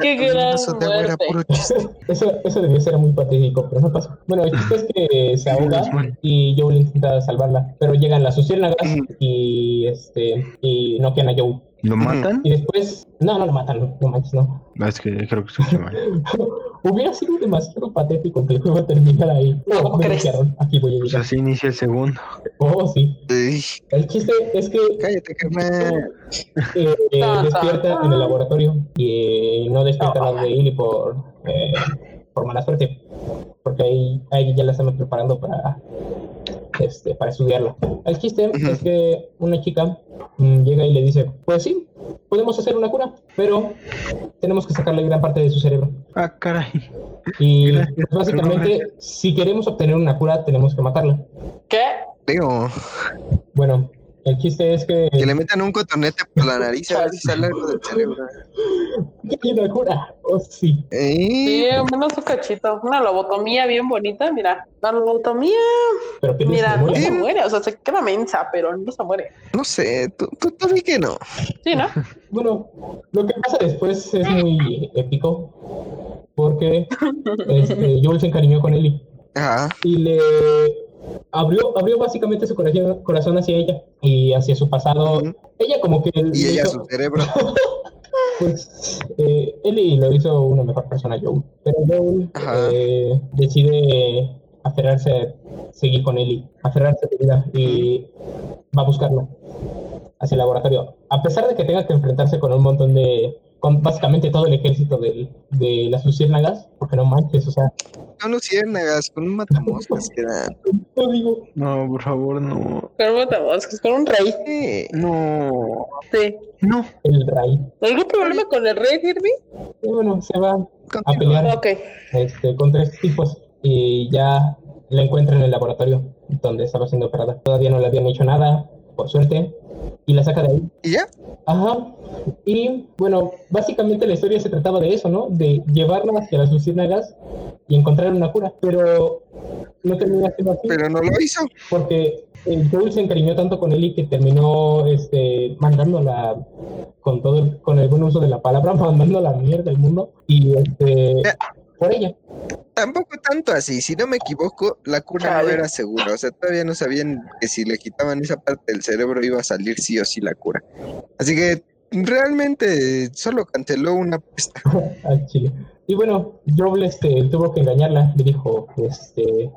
Speaker 1: Qué gran
Speaker 4: eso de agua era
Speaker 1: muerte.
Speaker 4: puro chiste.
Speaker 3: Eso, eso debió ser muy patético, pero no pasó. Bueno, el chiste es que se ahoga y Joel intenta salvarla, pero llegan las luciérnagas y este y noquean a Joel.
Speaker 2: ¿Lo matan?
Speaker 3: Y después, no, no lo matan, no, no manches, no.
Speaker 2: Ah, Es que creo que escuché mal.
Speaker 3: Hubiera sido demasiado patético que el juego terminara ahí.
Speaker 1: No,
Speaker 3: Oh, me noquearon. Aquí voy a
Speaker 2: O sea,
Speaker 3: llegar.
Speaker 2: sí inicia el segundo.
Speaker 3: Oh, sí. El chiste es que
Speaker 4: cállate, carnal.
Speaker 3: eh, eh,
Speaker 1: ta,
Speaker 3: despierta
Speaker 1: ta.
Speaker 3: en el laboratorio y eh, no despierta a la de Ili por, eh, por mala suerte, porque ahí, ahí ya la estamos preparando para, este, para estudiarla. El chiste es que una chica mm, llega y le dice, pues sí, podemos hacer una cura, pero tenemos que sacarle gran parte de su cerebro.
Speaker 2: Ah, caray.
Speaker 3: Y pues, básicamente, si queremos obtener una cura, tenemos que matarla.
Speaker 1: ¿Qué?
Speaker 4: Digo,
Speaker 3: Bueno, el chiste es que...
Speaker 4: que le metan un cotonete por la nariz a ver si sale algo del cerebro.
Speaker 3: ¿Qué hay una cura? Oh, sí.
Speaker 1: Sí,
Speaker 4: Ey,
Speaker 1: menos un cachito. Una lobotomía bien bonita, mira. La lobotomía,
Speaker 3: Pero que
Speaker 1: mira, no se
Speaker 4: muere.
Speaker 1: muere. O sea, se queda mensa, pero no se muere.
Speaker 4: no sé, tú, tú, tú que no.
Speaker 1: Sí, ¿no?
Speaker 3: Bueno, lo que pasa después es muy épico porque este, Joel se encariñó con Ellie
Speaker 4: Ajá.
Speaker 3: y le abrió, abrió básicamente su corazón, corazón hacia ella y hacia su pasado. Ella como que
Speaker 4: Y ella
Speaker 3: hizo-
Speaker 4: su cerebro.
Speaker 3: pues eh, Ellie lo hizo una mejor persona, Joel. Pero
Speaker 4: Ajá.
Speaker 3: eh, decide aferrarse, a seguir con Ellie, aferrarse a su vida y va a buscarla hacia el laboratorio. A pesar de que tenga que enfrentarse con un montón de, con básicamente todo el ejército del- de, las luciérnagas, porque no manches, o sea,
Speaker 4: Con luciérnagas, con un matamoscas que era.
Speaker 3: no digo,
Speaker 2: No, por favor, no.
Speaker 1: Con un matamoscas, con un rey.
Speaker 4: Eh,
Speaker 2: No.
Speaker 1: Sí.
Speaker 2: No.
Speaker 3: el Ray.
Speaker 1: ¿Algún problema con el rey, Kirby?
Speaker 3: Y bueno, se va a
Speaker 4: continúa.
Speaker 3: pelear
Speaker 1: Ok.
Speaker 3: este, con tres tipos y ya la encuentra en el laboratorio donde estaba siendo operada. Todavía no le habían hecho nada, por suerte, y la saca de ahí.
Speaker 4: ¿Y ya?
Speaker 3: Ajá. Y bueno, básicamente la historia se trataba de eso, ¿no? De llevarla hacia las luciérnagas y encontrar una cura. Pero no termina siendo así
Speaker 4: Pero no lo hizo.
Speaker 3: porque el Joel se encariñó tanto con Ellie que terminó este, mandándola con todo el, con el buen uso de la palabra, mandando la mierda del mundo y este, por ella.
Speaker 4: Tampoco tanto así, si no me equivoco, la cura no era segura, o sea, todavía no sabían que si le quitaban esa parte del cerebro iba a salir sí o sí la cura. Así que realmente solo canceló una apuesta.
Speaker 3: Y bueno, Joel este, tuvo que engañarla, le dijo, este,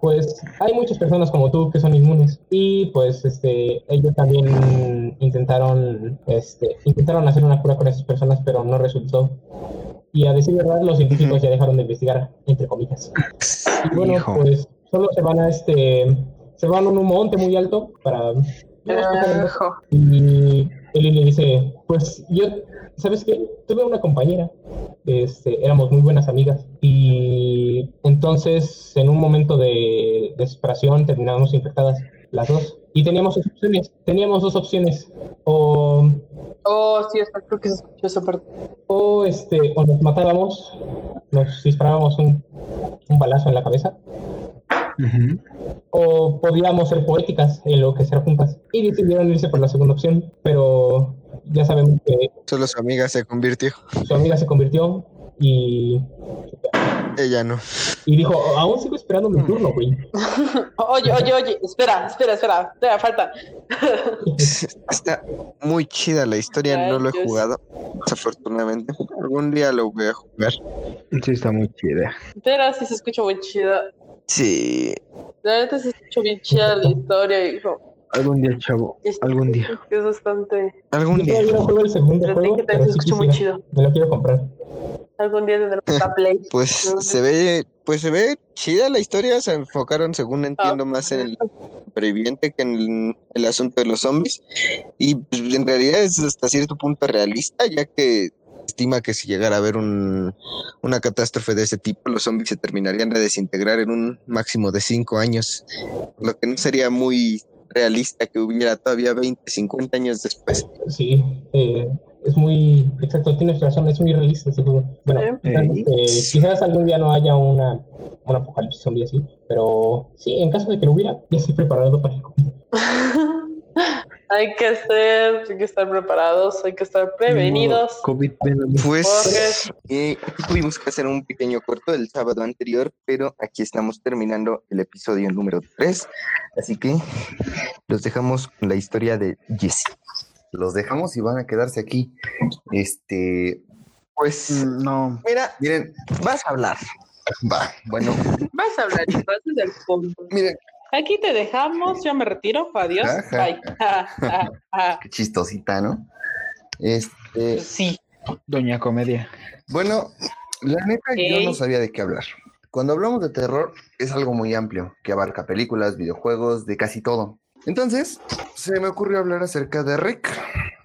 Speaker 3: pues hay muchas personas como tú que son inmunes y pues este, ellos también intentaron, este, intentaron hacer una cura con esas personas, pero no resultó. Y a decir verdad, los científicos ya dejaron de investigar, entre comillas. Y bueno,
Speaker 2: Hijo.
Speaker 3: pues solo se van a este, se van a un monte muy alto para... Y Eli le dice, pues yo, ¿sabes qué? Tuve una compañera, este, éramos muy buenas amigas y entonces en un momento de desesperación terminamos infectadas las dos y teníamos dos opciones, teníamos dos opciones o,
Speaker 1: Oh, sí, está, creo que se escuchó esa parte.
Speaker 3: o este, o nos matábamos, nos disparábamos un, un balazo en la cabeza. O podíamos ser poéticas en lo que ser juntas. Y decidieron irse por la segunda opción, pero ya sabemos que
Speaker 4: Solo su amiga se convirtió,
Speaker 3: su amiga se convirtió y,
Speaker 4: ella no.
Speaker 3: y dijo, aún sigo esperando mi turno, güey.
Speaker 1: Oye, oye, oye, espera, espera, espera, espera, falta.
Speaker 4: Está muy chida la historia, no lo he jugado, desafortunadamente. Algún día lo voy a jugar.
Speaker 2: Sí, está muy chida.
Speaker 1: Espera, sí se escucha muy chida.
Speaker 4: Sí,
Speaker 1: La neta se escucha bien chida la historia, hijo.
Speaker 2: Algún día, chavo. Algún día.
Speaker 1: Es bastante.
Speaker 4: algún día.
Speaker 3: todavía no juego el segundo
Speaker 1: Pero
Speaker 3: juego,
Speaker 1: que
Speaker 3: pero
Speaker 1: también
Speaker 3: sí
Speaker 1: se escucha muy
Speaker 3: quisiera.
Speaker 1: chido.
Speaker 3: Me lo quiero comprar.
Speaker 1: Algún día tendremos esta play.
Speaker 4: Pues se ve, pues se ve chida la historia, se enfocaron, según entiendo,
Speaker 1: Ah.
Speaker 4: más en el sobreviviente que en el, el asunto de los zombies. Y pues, en realidad es hasta cierto punto realista, ya que estima que si llegara a haber un, una catástrofe de ese tipo, los zombies se terminarían de desintegrar en un máximo de cinco años, lo que no sería muy realista que hubiera todavía 20, 50 años después.
Speaker 3: Sí, eh, es muy exacto, tienes razón, es muy realista ese juego. Bueno,
Speaker 1: Eh.
Speaker 3: realmente, quizás algún día no haya una, un apocalipsis zombie así, pero sí, en caso de que lo hubiera, ya estoy preparado para el
Speaker 1: hay que ser, hay que estar preparados, hay que estar prevenidos.
Speaker 2: COVID, a.
Speaker 4: Pues eh, aquí tuvimos que hacer un pequeño corto el sábado anterior, pero aquí estamos terminando el episodio número 3. Así que los dejamos con la historia de Jesse.
Speaker 5: Los dejamos y van a quedarse aquí. Este,
Speaker 4: Pues,
Speaker 2: Mm, No.
Speaker 4: mira,
Speaker 5: miren,
Speaker 4: vas a hablar.
Speaker 5: va, bueno,
Speaker 1: Vas a hablar y vas del fondo.
Speaker 5: miren,
Speaker 1: Aquí te dejamos, yo me retiro. Adiós.
Speaker 5: Ja, ja,
Speaker 1: Bye. Ja, ja, ja.
Speaker 5: qué chistosita, ¿no? Este,
Speaker 1: Sí.
Speaker 2: Doña Comedia.
Speaker 5: bueno, la neta yo no sabía de qué hablar. Cuando hablamos de terror es algo muy amplio, que abarca películas, videojuegos, de casi todo. Entonces, se me ocurrió hablar acerca de Rick,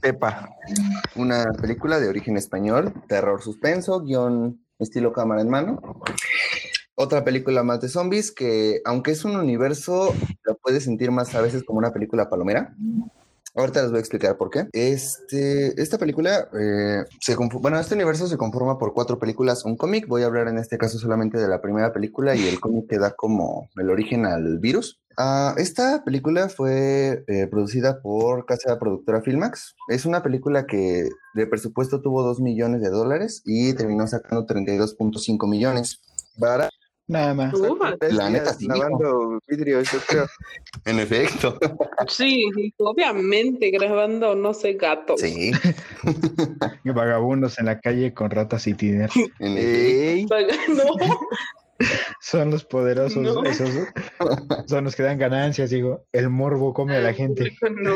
Speaker 5: Pepa, una película de origen español, terror suspenso, guion estilo cámara en mano. Otra película más de zombies que, aunque es un universo, lo puedes sentir más a veces como una película palomera. Ahorita les voy a explicar por qué. Este, esta película, eh, se bueno, este universo se conforma por cuatro películas, un cómic. Voy a hablar en este caso solamente de la primera película y el cómic que da como el origen al virus. Ah, esta película fue eh, producida por casa productora Filmax. Es una película que de presupuesto tuvo 2 millones de dólares y terminó sacando 32.5 millones. Para
Speaker 2: Nada más.
Speaker 5: La neta, sí,
Speaker 4: lavando vidrios, yo creo.
Speaker 5: En efecto.
Speaker 1: Sí, obviamente, grabando, no sé, gatos.
Speaker 5: Sí.
Speaker 2: Vagabundos en la calle con ratas y tiner.
Speaker 4: Ey,
Speaker 1: No,
Speaker 2: Son los poderosos,
Speaker 1: No.
Speaker 2: esos son los que dan ganancias, digo. El morbo come a la gente.
Speaker 1: no.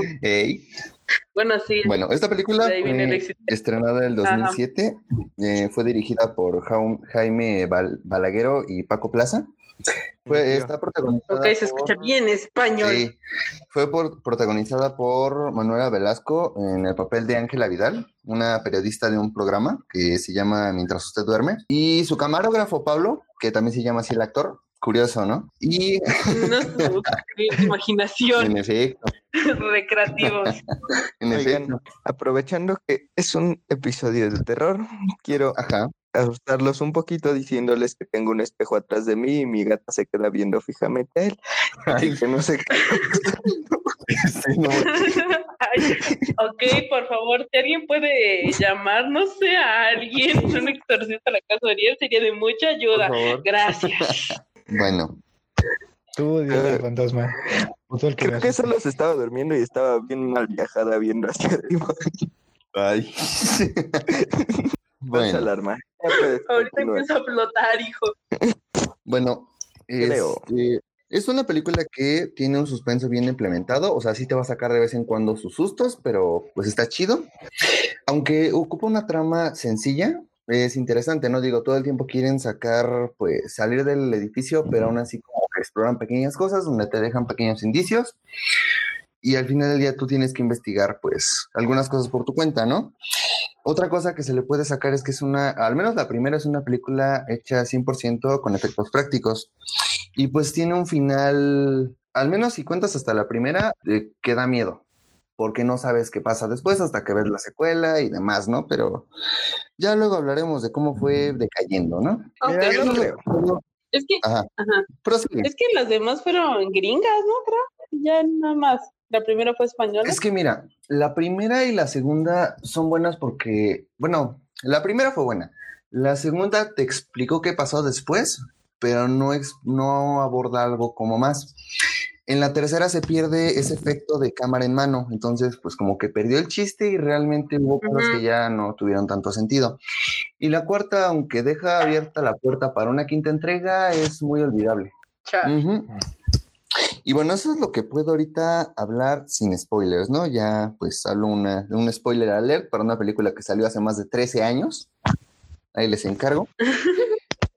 Speaker 1: Bueno, sí.
Speaker 5: Bueno, esta película estrenada en el 2007. eh, fue dirigida por Jaime Bal- Balaguero y Paco Plaza. Fue, está protagonizada
Speaker 1: Ok, se escucha
Speaker 5: por-
Speaker 1: bien español.
Speaker 5: Sí, fue por, protagonizada por Manuela Velasco en el papel de Ángela Vidal, una periodista de un programa que se llama Mientras usted duerme, y su camarógrafo Pablo, que también se llama así el actor, curioso, ¿no? Y
Speaker 1: No imaginación,
Speaker 5: en efecto,
Speaker 1: recreativos.
Speaker 5: en
Speaker 4: Oigan.
Speaker 5: efecto,
Speaker 4: aprovechando que es un episodio de terror, quiero
Speaker 5: ajá.
Speaker 4: Asustarlos un poquito diciéndoles que tengo un espejo atrás de mí y mi gata se queda viendo fijamente a él.
Speaker 5: Ay,
Speaker 4: Y que no sé qué.
Speaker 5: sí, no,
Speaker 1: Ay, ok, por favor, si alguien puede llamar, no sé, a alguien, un exorcista a la casa de Ariel, sería de mucha ayuda. Gracias.
Speaker 5: Bueno,
Speaker 2: Tú, Dios del fantasma. O tú el que
Speaker 4: Creo que solo se estaba durmiendo y estaba bien mal viajada viendo hacia arriba.
Speaker 5: ay. Bueno,
Speaker 4: alarma.
Speaker 1: Ahorita empieza a flotar, hijo.
Speaker 5: bueno,
Speaker 4: Creo.
Speaker 5: este, es una película que tiene un suspenso bien implementado, o sea, sí te va a sacar de vez en cuando sus sustos, pero pues está chido. Aunque ocupa una trama sencilla, es interesante, ¿no? Digo, todo el tiempo quieren sacar, pues, salir del edificio, pero aún así como que exploran pequeñas cosas donde te dejan pequeños indicios. Y al final del día tú tienes que investigar, pues, algunas cosas por tu cuenta, ¿no? Otra cosa que se le puede sacar es que es una, al menos la primera es una película hecha 100% con efectos prácticos. Y pues tiene un final, al menos si cuentas hasta la primera, eh, que da miedo, porque no sabes qué pasa después hasta que ves la secuela y demás, ¿no? Pero ya luego hablaremos de cómo fue decayendo, ¿no?
Speaker 1: Aunque
Speaker 4: Mira, yo
Speaker 1: no-
Speaker 4: creo.
Speaker 1: es que,
Speaker 5: Ajá,
Speaker 1: es que las demás fueron gringas, ¿no? Creo. Ya nada más. La primera fue española.
Speaker 5: Es que mira, la primera y la segunda son buenas porque, bueno, la primera fue buena. La segunda te explicó qué pasó después, pero no, ex- no aborda algo como más. En la tercera se pierde ese efecto de cámara en mano, entonces pues como que perdió el chiste y realmente hubo cosas que ya no tuvieron tanto sentido. Y la cuarta, aunque deja abierta la puerta para una quinta entrega, es muy olvidable. Ujú. Y bueno, eso es lo que puedo ahorita hablar sin spoilers, ¿no? Ya pues hablo una, un spoiler alert para una película que salió hace más de 13 años. Ahí les encargo.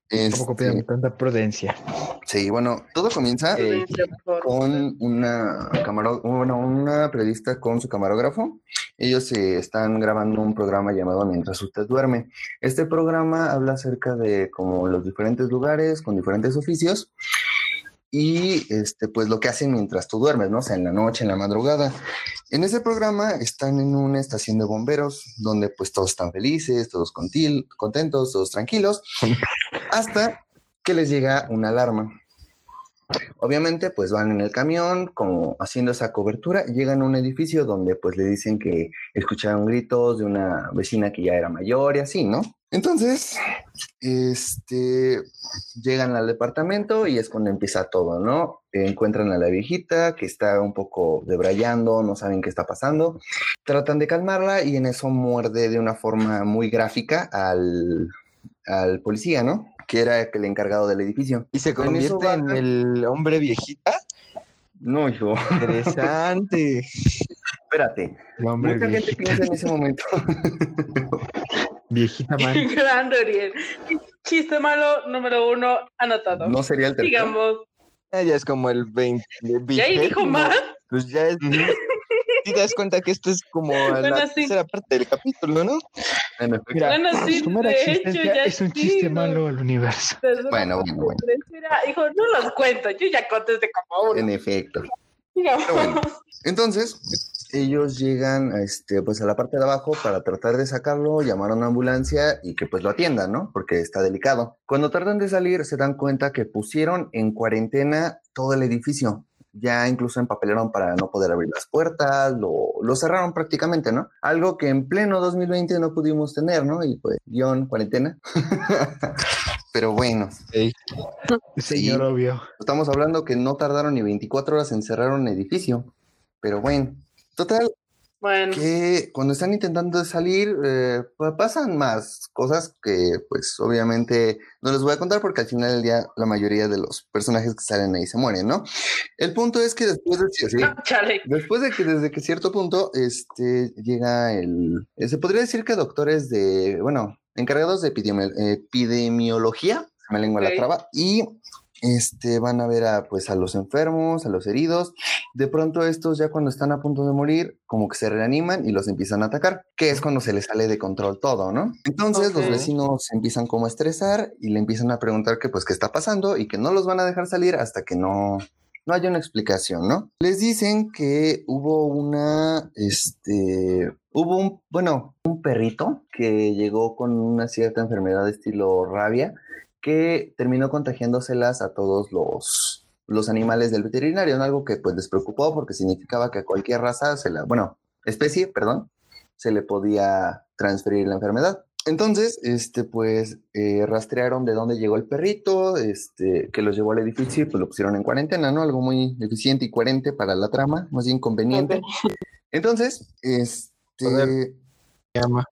Speaker 2: Tampoco
Speaker 5: Este,
Speaker 2: pidan tanta prudencia.
Speaker 5: sí, bueno, todo comienza eh, con una, bueno, una periodista con su camarógrafo. Ellos eh, están grabando un programa llamado Mientras usted duerme. Este programa habla acerca de como los diferentes lugares con diferentes oficios y este, pues lo que hacen mientras tú duermes, ¿no? O sea, en la noche, en la madrugada. En ese programa están en una estación de bomberos donde pues todos están felices, todos contil- contentos, todos tranquilos, hasta que les llega una alarma. Obviamente, pues van en el camión, como haciendo esa cobertura, y llegan a un edificio donde pues le dicen que escucharon gritos de una vecina que ya era mayor y así, ¿no? Entonces, este, llegan al departamento y es cuando empieza todo, ¿no? Encuentran a la viejita que está un poco debrayando, no saben qué está pasando, tratan de calmarla y en eso muerde de una forma muy gráfica al, al policía, ¿no? Que era el encargado del edificio.
Speaker 4: Y se convierte en el hombre viejita.
Speaker 5: No, hijo.
Speaker 4: Interesante.
Speaker 5: Espérate. Mucha gente
Speaker 2: viejita,
Speaker 5: piensa en ese momento.
Speaker 2: viejita man.
Speaker 1: Grande, Ariel. Chiste malo número uno anotado.
Speaker 5: No sería el tercero.
Speaker 1: Digamos.
Speaker 4: Ah, ya es como el 20.
Speaker 1: ¿Y ahí dijo más?
Speaker 4: Pues ya es. Si te das cuenta que esto es como
Speaker 1: Bueno,
Speaker 4: la
Speaker 1: sí.
Speaker 4: tercera parte del capítulo, ¿no?
Speaker 2: Mira,
Speaker 1: Bueno, sí,
Speaker 2: su mera
Speaker 1: de hecho, ya
Speaker 2: es un
Speaker 1: sí,
Speaker 2: chiste
Speaker 1: no.
Speaker 2: malo al universo.
Speaker 5: Bueno, bueno, bueno.
Speaker 1: Mira, hijo, no los cuento. Yo ya contesté como uno.
Speaker 5: En efecto.
Speaker 1: Digamos.
Speaker 5: Pero bueno. Entonces, ellos llegan a este, pues a la parte de abajo para tratar de sacarlo, llamar a una ambulancia y que pues lo atiendan, ¿no? Porque está delicado. Cuando tratan de salir, se dan cuenta que pusieron en cuarentena todo el edificio. Ya incluso empapelaron para no poder abrir las puertas, lo, lo cerraron prácticamente, ¿no? Algo que en pleno 2020 no pudimos tener, ¿no? Y pues, guion, cuarentena. Pero bueno,
Speaker 2: Señor obvio.
Speaker 5: estamos hablando que no tardaron ni 24 horas en cerrar un edificio. Pero bueno, total,
Speaker 1: Bueno,
Speaker 5: que cuando están intentando salir, eh, pa- pasan más cosas que, pues, obviamente no les voy a contar porque al final del día la mayoría de los personajes que salen ahí se mueren, ¿no? El punto es que después de... sí,
Speaker 1: chale.
Speaker 5: Después de que desde que cierto punto este, llega el... eh, Se podría decir que doctores de, bueno, encargados de epidemi- epidemiología, me lengua la traba, y este, van a ver a, pues, a los enfermos, a los heridos. De pronto estos ya cuando están a punto de morir, como que se reaniman y los empiezan a atacar, que es cuando se les sale de control todo, ¿no? Entonces los vecinos se empiezan como a estresar y le empiezan a preguntar que pues qué está pasando y que no los van a dejar salir hasta que no, no haya una explicación, ¿no? Les dicen que hubo una, este, hubo un, bueno, un perrito que llegó con una cierta enfermedad de estilo rabia que terminó contagiándoselas a todos los, los animales del veterinario, ¿no? algo que pues les preocupó porque significaba que a cualquier raza, se la, bueno, especie, perdón, se le podía transferir la enfermedad. Entonces, este, pues, eh, rastrearon de dónde llegó el perrito, este, que los llevó al edificio y pues lo pusieron en cuarentena, ¿no? Algo muy eficiente y coherente para la trama, más bien conveniente. Entonces, este,
Speaker 2: Joder.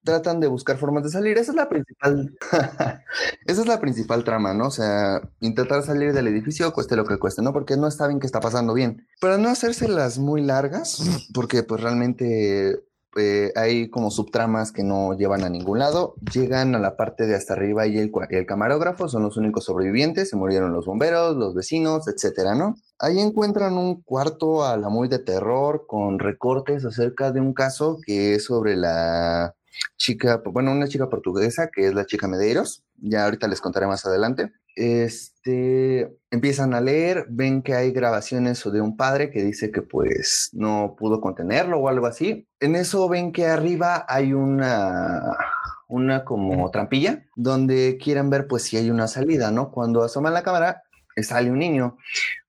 Speaker 5: Tratan de buscar formas de salir. Esa es la principal, esa es la principal trama, ¿no? O sea, intentar salir del edificio cueste lo que cueste, ¿no? Porque no saben qué está pasando bien. Para no hacérselas muy largas, porque pues realmente eh, hay como subtramas que no llevan a ningún lado, llegan a la parte de hasta arriba y el, el camarógrafo son los únicos sobrevivientes, se murieron los bomberos, los vecinos, etcétera, ¿no? Ahí encuentran un cuarto a la muy de terror con recortes acerca de un caso que es sobre la chica, bueno, una chica portuguesa que es la chica Medeiros. Ya ahorita les contaré más adelante. Este, empiezan a leer, ven que hay grabaciones de un padre que dice que pues no pudo contenerlo o algo así. En eso ven que arriba hay una una como trampilla donde quieren ver pues si hay una salida, ¿no? Cuando asoman la cámara sale un niño.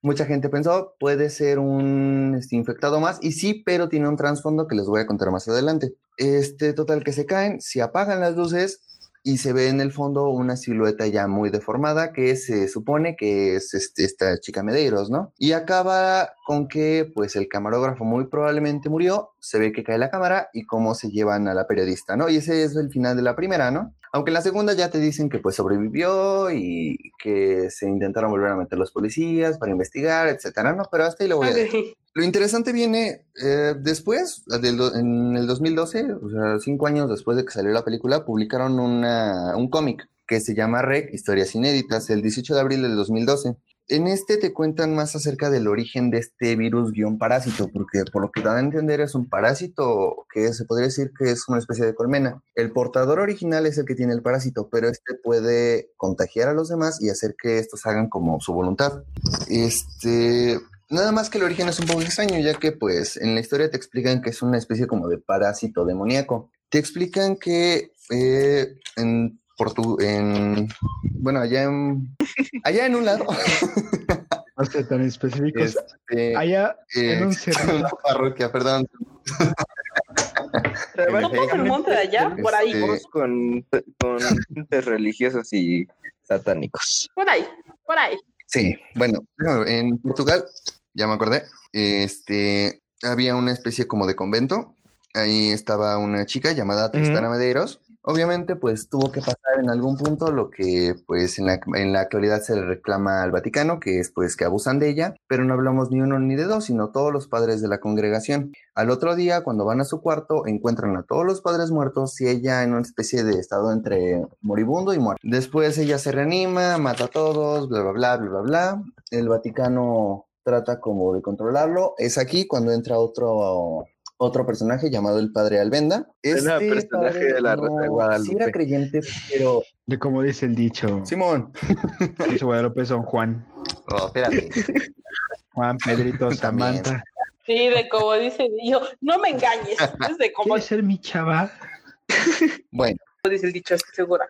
Speaker 5: Mucha gente pensó, puede ser un este, infectado más, y sí, pero tiene un trasfondo que les voy a contar más adelante. Este, total que se caen, se apagan las luces y se ve en el fondo una silueta ya muy deformada que se supone que es este, esta chica Medeiros, ¿no? Y acaba con que pues el camarógrafo muy probablemente murió, se ve que cae la cámara y cómo se llevan a la periodista, ¿no? Y ese es el final de la primera, ¿no? Aunque en la segunda ya te dicen que pues sobrevivió y que se intentaron volver a meter los policías para investigar, etcétera, ¿no? Pero hasta ahí lo voy a.
Speaker 1: Ok.
Speaker 5: Lo interesante viene eh, después, del en el 2012, o sea, cinco años después de que salió la película, publicaron una, un cómic que se llama Rec, Historias Inéditas, el 18 de abril del 2012. En este te cuentan más acerca del origen de este virus guion parásito, porque por lo que dan a entender es un parásito que se podría decir que es una especie de colmena. El portador original es el que tiene el parásito, pero este puede contagiar a los demás y hacer que estos hagan como su voluntad. Este, Nada más que el origen es un poco extraño, ya que pues en la historia te explican que es una especie como de parásito demoníaco. Te explican que eh, en Portu en bueno, allá en allá en un lado
Speaker 2: No sé tan específicos.
Speaker 5: este,
Speaker 2: Allá
Speaker 5: eh,
Speaker 2: en un
Speaker 5: existe
Speaker 2: cerro.
Speaker 5: una parroquia, perdón.
Speaker 1: ¿No pasa el monte de allá? Por ahí.
Speaker 5: Este,
Speaker 6: con, con religiosos y satánicos.
Speaker 1: Por ahí. Por ahí.
Speaker 5: Sí, bueno, no, en Portugal, ya me acordé, este, había una especie como de convento, ahí estaba una chica llamada Tristana Medeiros, obviamente pues tuvo que pasar en algún punto lo que pues en la, en la actualidad se le reclama al Vaticano, que es pues que abusan de ella, pero no hablamos ni uno ni de dos, sino todos los padres de la congregación. Al otro día, cuando van a su cuarto, encuentran a todos los padres muertos y ella en una especie de estado entre moribundo y muerto. Después ella se reanima, mata a todos, bla, bla, bla, bla, bla, bla. El Vaticano trata como de controlarlo. Es aquí cuando entra otro otro personaje llamado el Padre Albenda.
Speaker 6: Es el personaje de la Rosa de Guadalupe.
Speaker 5: Sí era creyente, pero...
Speaker 2: De como dice el dicho.
Speaker 5: Simón.
Speaker 2: Dice Guadalupe son Juan.
Speaker 5: Oh, espérate.
Speaker 2: Juan, Pedrito. Samantha.
Speaker 1: Sí, de como dice yo, no me engañes. Es de como
Speaker 2: ¿Quieres ser mi chava?
Speaker 5: Bueno,
Speaker 1: dice el dicho, estoy segura.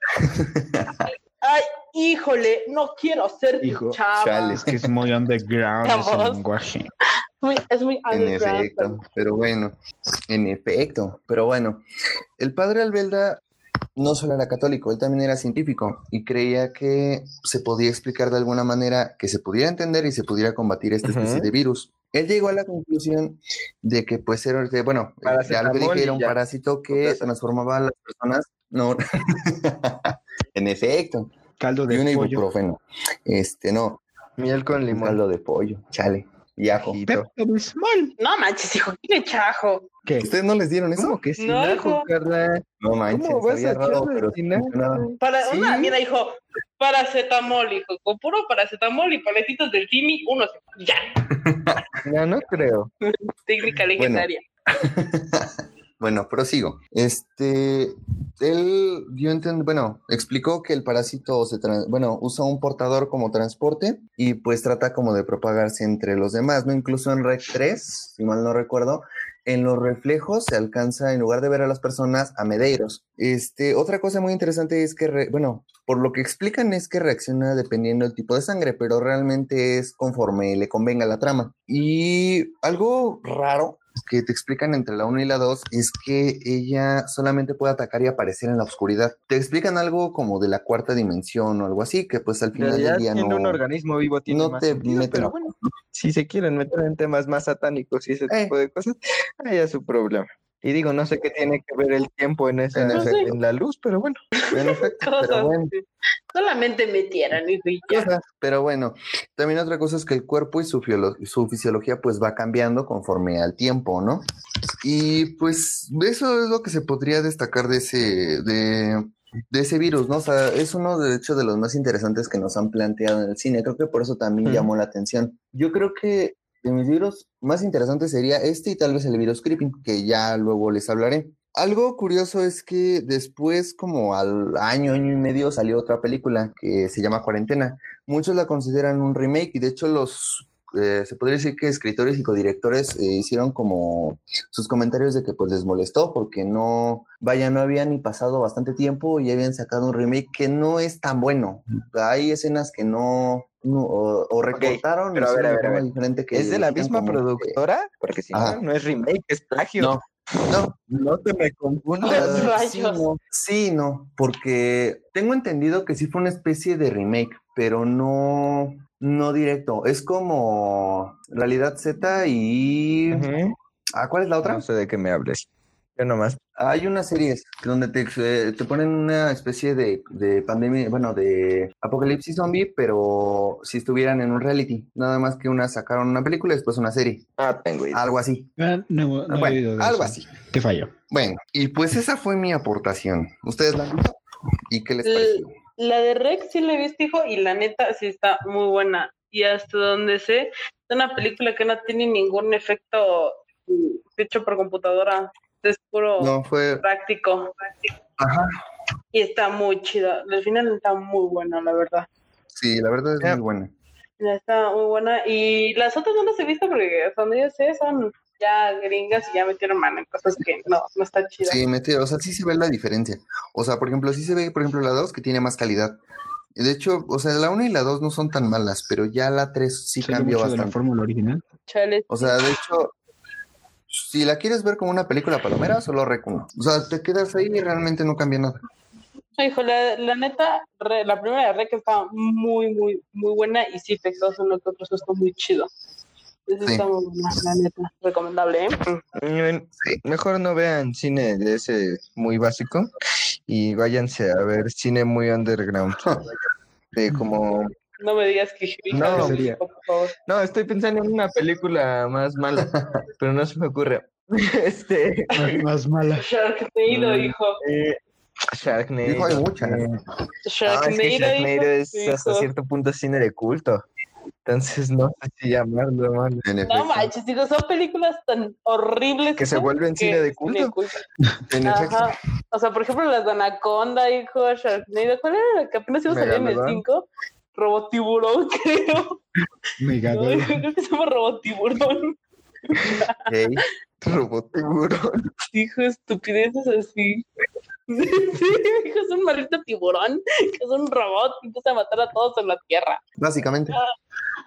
Speaker 1: Ay, híjole, no quiero ser tu
Speaker 2: Hijo,
Speaker 1: chava.
Speaker 6: chale.
Speaker 2: Es que es muy underground ese lenguaje.
Speaker 1: Muy- es muy
Speaker 5: en efecto, pero bueno, en efecto, pero bueno, el padre Albelda no solo era católico, él también era científico y creía que se podía explicar de alguna manera que se pudiera entender y se pudiera combatir esta especie de virus. Él llegó a la conclusión de que pues era, de- bueno, ya lo
Speaker 6: Paracetamol
Speaker 5: dije,
Speaker 6: y
Speaker 5: era un
Speaker 6: ya.
Speaker 5: parásito que transformaba a las personas. No, en efecto,
Speaker 2: Caldo
Speaker 5: y
Speaker 2: de
Speaker 5: un
Speaker 2: pollo.
Speaker 5: ibuprofeno. Este, no,
Speaker 6: Miel con
Speaker 5: un
Speaker 6: limón.
Speaker 5: caldo de pollo, chale, y ajo.
Speaker 6: Ajito.
Speaker 2: Pepto Bismol.
Speaker 1: No manches, hijo, ¿quién le chajo?
Speaker 2: ¿Qué?
Speaker 5: ¿Ustedes no les dieron eso?
Speaker 6: ¿Cómo que sin
Speaker 1: No,
Speaker 6: ajo. Carla?
Speaker 5: No manches,
Speaker 6: ¿Cómo vas a
Speaker 5: raro, pero
Speaker 6: sin ajo?
Speaker 1: Para
Speaker 6: Sí.
Speaker 1: una, mira, hijo, paracetamol, hijo, con puro paracetamol y paletitos del Timi, uno se- ya,
Speaker 6: Ya no creo.
Speaker 1: técnica legendaria.
Speaker 5: Bueno, prosigo. Este, él dio bueno, explicó que el parásito se, bueno, usa un portador como transporte y pues trata como de propagarse entre los demás, ¿no? Incluso en Rec 3, si mal no recuerdo, en los reflejos se alcanza, en lugar de ver a las personas, a Medeiros. Este, otra cosa muy interesante es que, bueno, por lo que explican es que reacciona dependiendo del tipo de sangre, pero realmente es conforme le convenga la trama. Y algo raro que te explican entre la 1 y la 2 es que ella solamente puede atacar y aparecer en la oscuridad. Te explican algo como de la cuarta dimensión o algo así, que pues al final del día
Speaker 6: siendo
Speaker 5: no...
Speaker 6: un organismo vivo tiene
Speaker 5: no
Speaker 6: más
Speaker 5: te
Speaker 6: sentido,
Speaker 5: meten
Speaker 6: pero bueno, si se quieren meter en temas más satánicos y ese
Speaker 5: Eh.
Speaker 6: tipo de cosas, ahí es su problema. Y digo, no sé qué tiene que ver el tiempo en esa,
Speaker 5: En
Speaker 6: la luz, pero bueno.
Speaker 5: En efecto, pero bueno.
Speaker 1: solamente metieran, y ya.
Speaker 5: Pero bueno, también otra cosa es que el cuerpo y su, fisiología pues va cambiando conforme al tiempo, ¿no? Y pues eso es lo que se podría destacar de ese, de, de ese virus, ¿no? O sea, es uno de hecho de los más interesantes que nos han planteado en el cine. Creo que por eso también llamó la atención. Yo creo que de mis virus más interesantes sería este y tal vez el virus creeping, que ya luego les hablaré. Algo curioso es que después, como al año, año y medio, salió otra película que se llama Cuarentena. Muchos la consideran un remake y de hecho los, eh, se podría decir que escritores y codirectores eh, hicieron como sus comentarios de que pues les molestó porque no, vaya, no había ni pasado bastante tiempo y ya habían sacado un remake que no es tan bueno. Hay escenas que no, no- o, o recortaron
Speaker 6: pero a ver, a
Speaker 5: de
Speaker 6: ver, a ver.
Speaker 5: diferente que
Speaker 6: ¿Es de la misma
Speaker 5: como que-
Speaker 6: productora? Porque si
Speaker 5: Ajá.
Speaker 6: no, no es remake, es plagio.
Speaker 5: No, no,
Speaker 6: No te me confundas.
Speaker 1: Rayos.
Speaker 5: sí, no, sí, no, porque tengo entendido que sí fue una especie de remake, pero no, no directo. Es como Realidad Z y... ¿Ah, cuál es la otra?
Speaker 6: No sé de qué me hables. Yo nomás.
Speaker 5: Hay unas series donde te, eh, te ponen una especie de, de pandemia, bueno, de apocalipsis zombie, pero si estuvieran en un reality. Nada más que una sacaron una película y después una serie.
Speaker 6: Ah, tengo idea.
Speaker 5: Algo así.
Speaker 2: Ah, no, no he
Speaker 5: Bueno,
Speaker 2: oído de
Speaker 5: algo
Speaker 2: eso.
Speaker 5: así.
Speaker 2: Te falló.
Speaker 5: Bueno, y pues esa fue mi aportación. ¿Ustedes la han visto? ¿Y qué les
Speaker 1: El-
Speaker 5: pareció?
Speaker 1: La de Rex sí la he visto, hijo, y la neta sí está muy buena. Y hasta donde sé, es una película que no tiene ningún efecto mm, hecho por computadora. Es puro
Speaker 5: No, fue.
Speaker 1: práctico.
Speaker 5: Ajá.
Speaker 1: Y está muy chida. Al final está muy buena, la verdad.
Speaker 5: Sí, la verdad es muy buena.
Speaker 1: Está muy buena. Y las otras no las he visto porque hasta donde yo sé son ya gringas y ya metieron mano en cosas que no, no está chida.
Speaker 5: Sí, metió, o sea, sí se ve la diferencia. O sea, por ejemplo, sí se ve, por ejemplo, la 2 que tiene más calidad. De hecho, o sea, la 1 y la 2 no son tan malas, pero ya la 3 sí cambió
Speaker 2: mucho de la
Speaker 5: bastante.
Speaker 2: fórmula original.
Speaker 1: Chale.
Speaker 5: O sea, de hecho, si la quieres ver como una película palomera, solo Rec 1. O sea, te quedas ahí y realmente no cambia nada.
Speaker 1: Hijo, la, la neta, re- la primera de Rec está muy, muy, muy buena y sí, Texas uno que otro está muy chido. Eso
Speaker 5: Sí.
Speaker 1: está muy la neta. Recomendable, ¿eh?
Speaker 6: Mejor no vean cine de ese muy básico y váyanse a ver cine muy underground. De como.
Speaker 1: No me digas que
Speaker 6: No.
Speaker 2: Sería.
Speaker 6: No, estoy pensando en una película más mala, pero no se me ocurre. Este.
Speaker 2: Más, más mala.
Speaker 1: Sharknado,
Speaker 6: Mm.
Speaker 1: hijo.
Speaker 6: eh, Sharknado.
Speaker 5: Dijo, hay muchas.
Speaker 1: Sharknado,
Speaker 6: Ah, es que Sharknado
Speaker 1: hijo.
Speaker 6: es hasta
Speaker 1: Hijo.
Speaker 6: cierto punto cine de culto. Entonces no sé si llamarlo mal.
Speaker 5: En efecto.
Speaker 1: No manches, digo, son películas tan horribles.
Speaker 6: Que se
Speaker 1: hijo,
Speaker 6: vuelven cine de
Speaker 1: es
Speaker 6: culto.
Speaker 5: En efecto.
Speaker 1: Ajá. O sea, por ejemplo, las de Anaconda, hijo, Sharknado. ¿Cuál era la que apenas iba a salir en el
Speaker 6: Megalodón.
Speaker 1: 5? Robotiburón, creo.
Speaker 2: Mega
Speaker 1: No, creo que se llama Robotiburón.
Speaker 5: Ok.
Speaker 6: Robot tiburón.
Speaker 1: Dijo estupideces así. Sí, dijo, es un maldito tiburón, que es un robot que empieza a matar a todos en la tierra.
Speaker 5: Básicamente.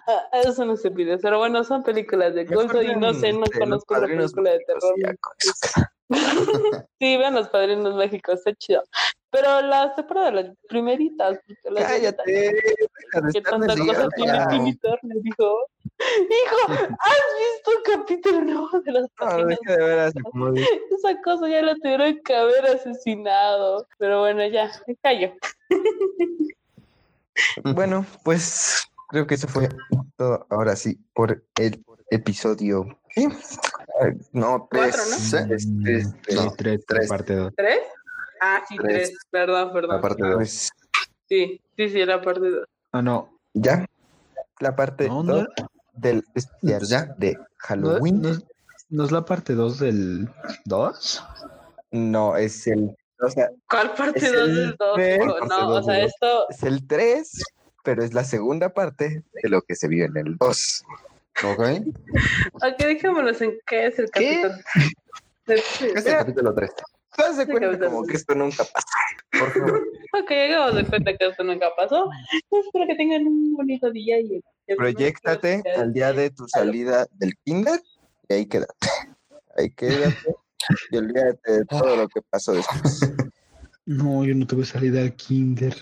Speaker 1: Ah, es una estupidez, pero bueno, son películas de culto y no sé, no conozco una película de terror.
Speaker 6: Eso.
Speaker 1: Sí, vean los padrinos mágicos, está chido. Pero las separa de las primeritas. porque las
Speaker 4: Cállate,
Speaker 1: primeritas-
Speaker 4: deja de
Speaker 1: ¿Qué
Speaker 4: estar
Speaker 1: tanta cosa tiene Timmy Turner? Dijo, hijo, ¿has visto el capítulo nuevo de páginas?
Speaker 4: de como
Speaker 1: Esa cosa ya la tuvieron que haber asesinado. Pero bueno, ya, me callo.
Speaker 4: Bueno, pues creo que eso fue todo. Ahora sí, por el episodio. ¿sí? No, tres.
Speaker 1: Cuatro, ¿no?
Speaker 5: Sí.
Speaker 2: Sí, tres,
Speaker 5: tres.
Speaker 2: parte dos.
Speaker 1: ¿Tres? Ah, sí,
Speaker 5: Tres.
Speaker 1: tres. Perdón, perdón. Sí, sí, sí, era parte dos.
Speaker 2: Ah, no.
Speaker 4: ya. La parte
Speaker 2: No, no.
Speaker 4: dos del especial
Speaker 5: ya.
Speaker 4: de
Speaker 2: ¿No,
Speaker 4: Halloween.
Speaker 2: no, no es la parte 2 del 2?
Speaker 4: No, es el. O sea,
Speaker 1: ¿Cuál parte
Speaker 4: Es
Speaker 1: dos
Speaker 4: el
Speaker 1: del dos?
Speaker 4: tres.
Speaker 1: hijo?
Speaker 5: Parte
Speaker 1: No, o sea, esto.
Speaker 4: es el 3, pero es la segunda parte de lo que se vio en el 2.
Speaker 5: ¿Ok?
Speaker 1: Ok, dejémonos en qué es el
Speaker 4: ¿Qué?
Speaker 1: capitán.
Speaker 5: Es el capítulo 3.
Speaker 4: ¿Te das
Speaker 1: Sí,
Speaker 4: cuenta como que esto nunca pasa?
Speaker 5: Por favor.
Speaker 1: Ok, hagamos de cuenta que esto nunca pasó. Espero que tengan un bonito día y
Speaker 4: Proyéctate al día de tu salida del kinder y ahí quédate. Ahí quédate y olvídate de todo lo que pasó después.
Speaker 2: No, yo no tuve salida al kinder.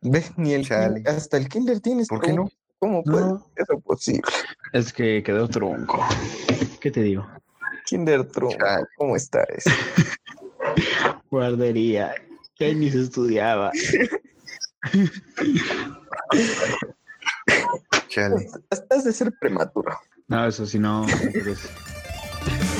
Speaker 4: Ve, ni el kinder- hasta el kinder tienes.
Speaker 5: ¿Por qué
Speaker 4: ¿Cómo-
Speaker 5: no?
Speaker 4: ¿Cómo puede
Speaker 2: No.
Speaker 4: ser eso posible?
Speaker 2: Es que quedó tronco. ¿Qué te digo?
Speaker 4: Kinder
Speaker 5: Chale.
Speaker 4: ¿cómo está eso?
Speaker 2: Guardería. Ya ni se estudiaba.
Speaker 5: Chale.
Speaker 4: Estás de ser prematuro.
Speaker 2: No, eso sí no.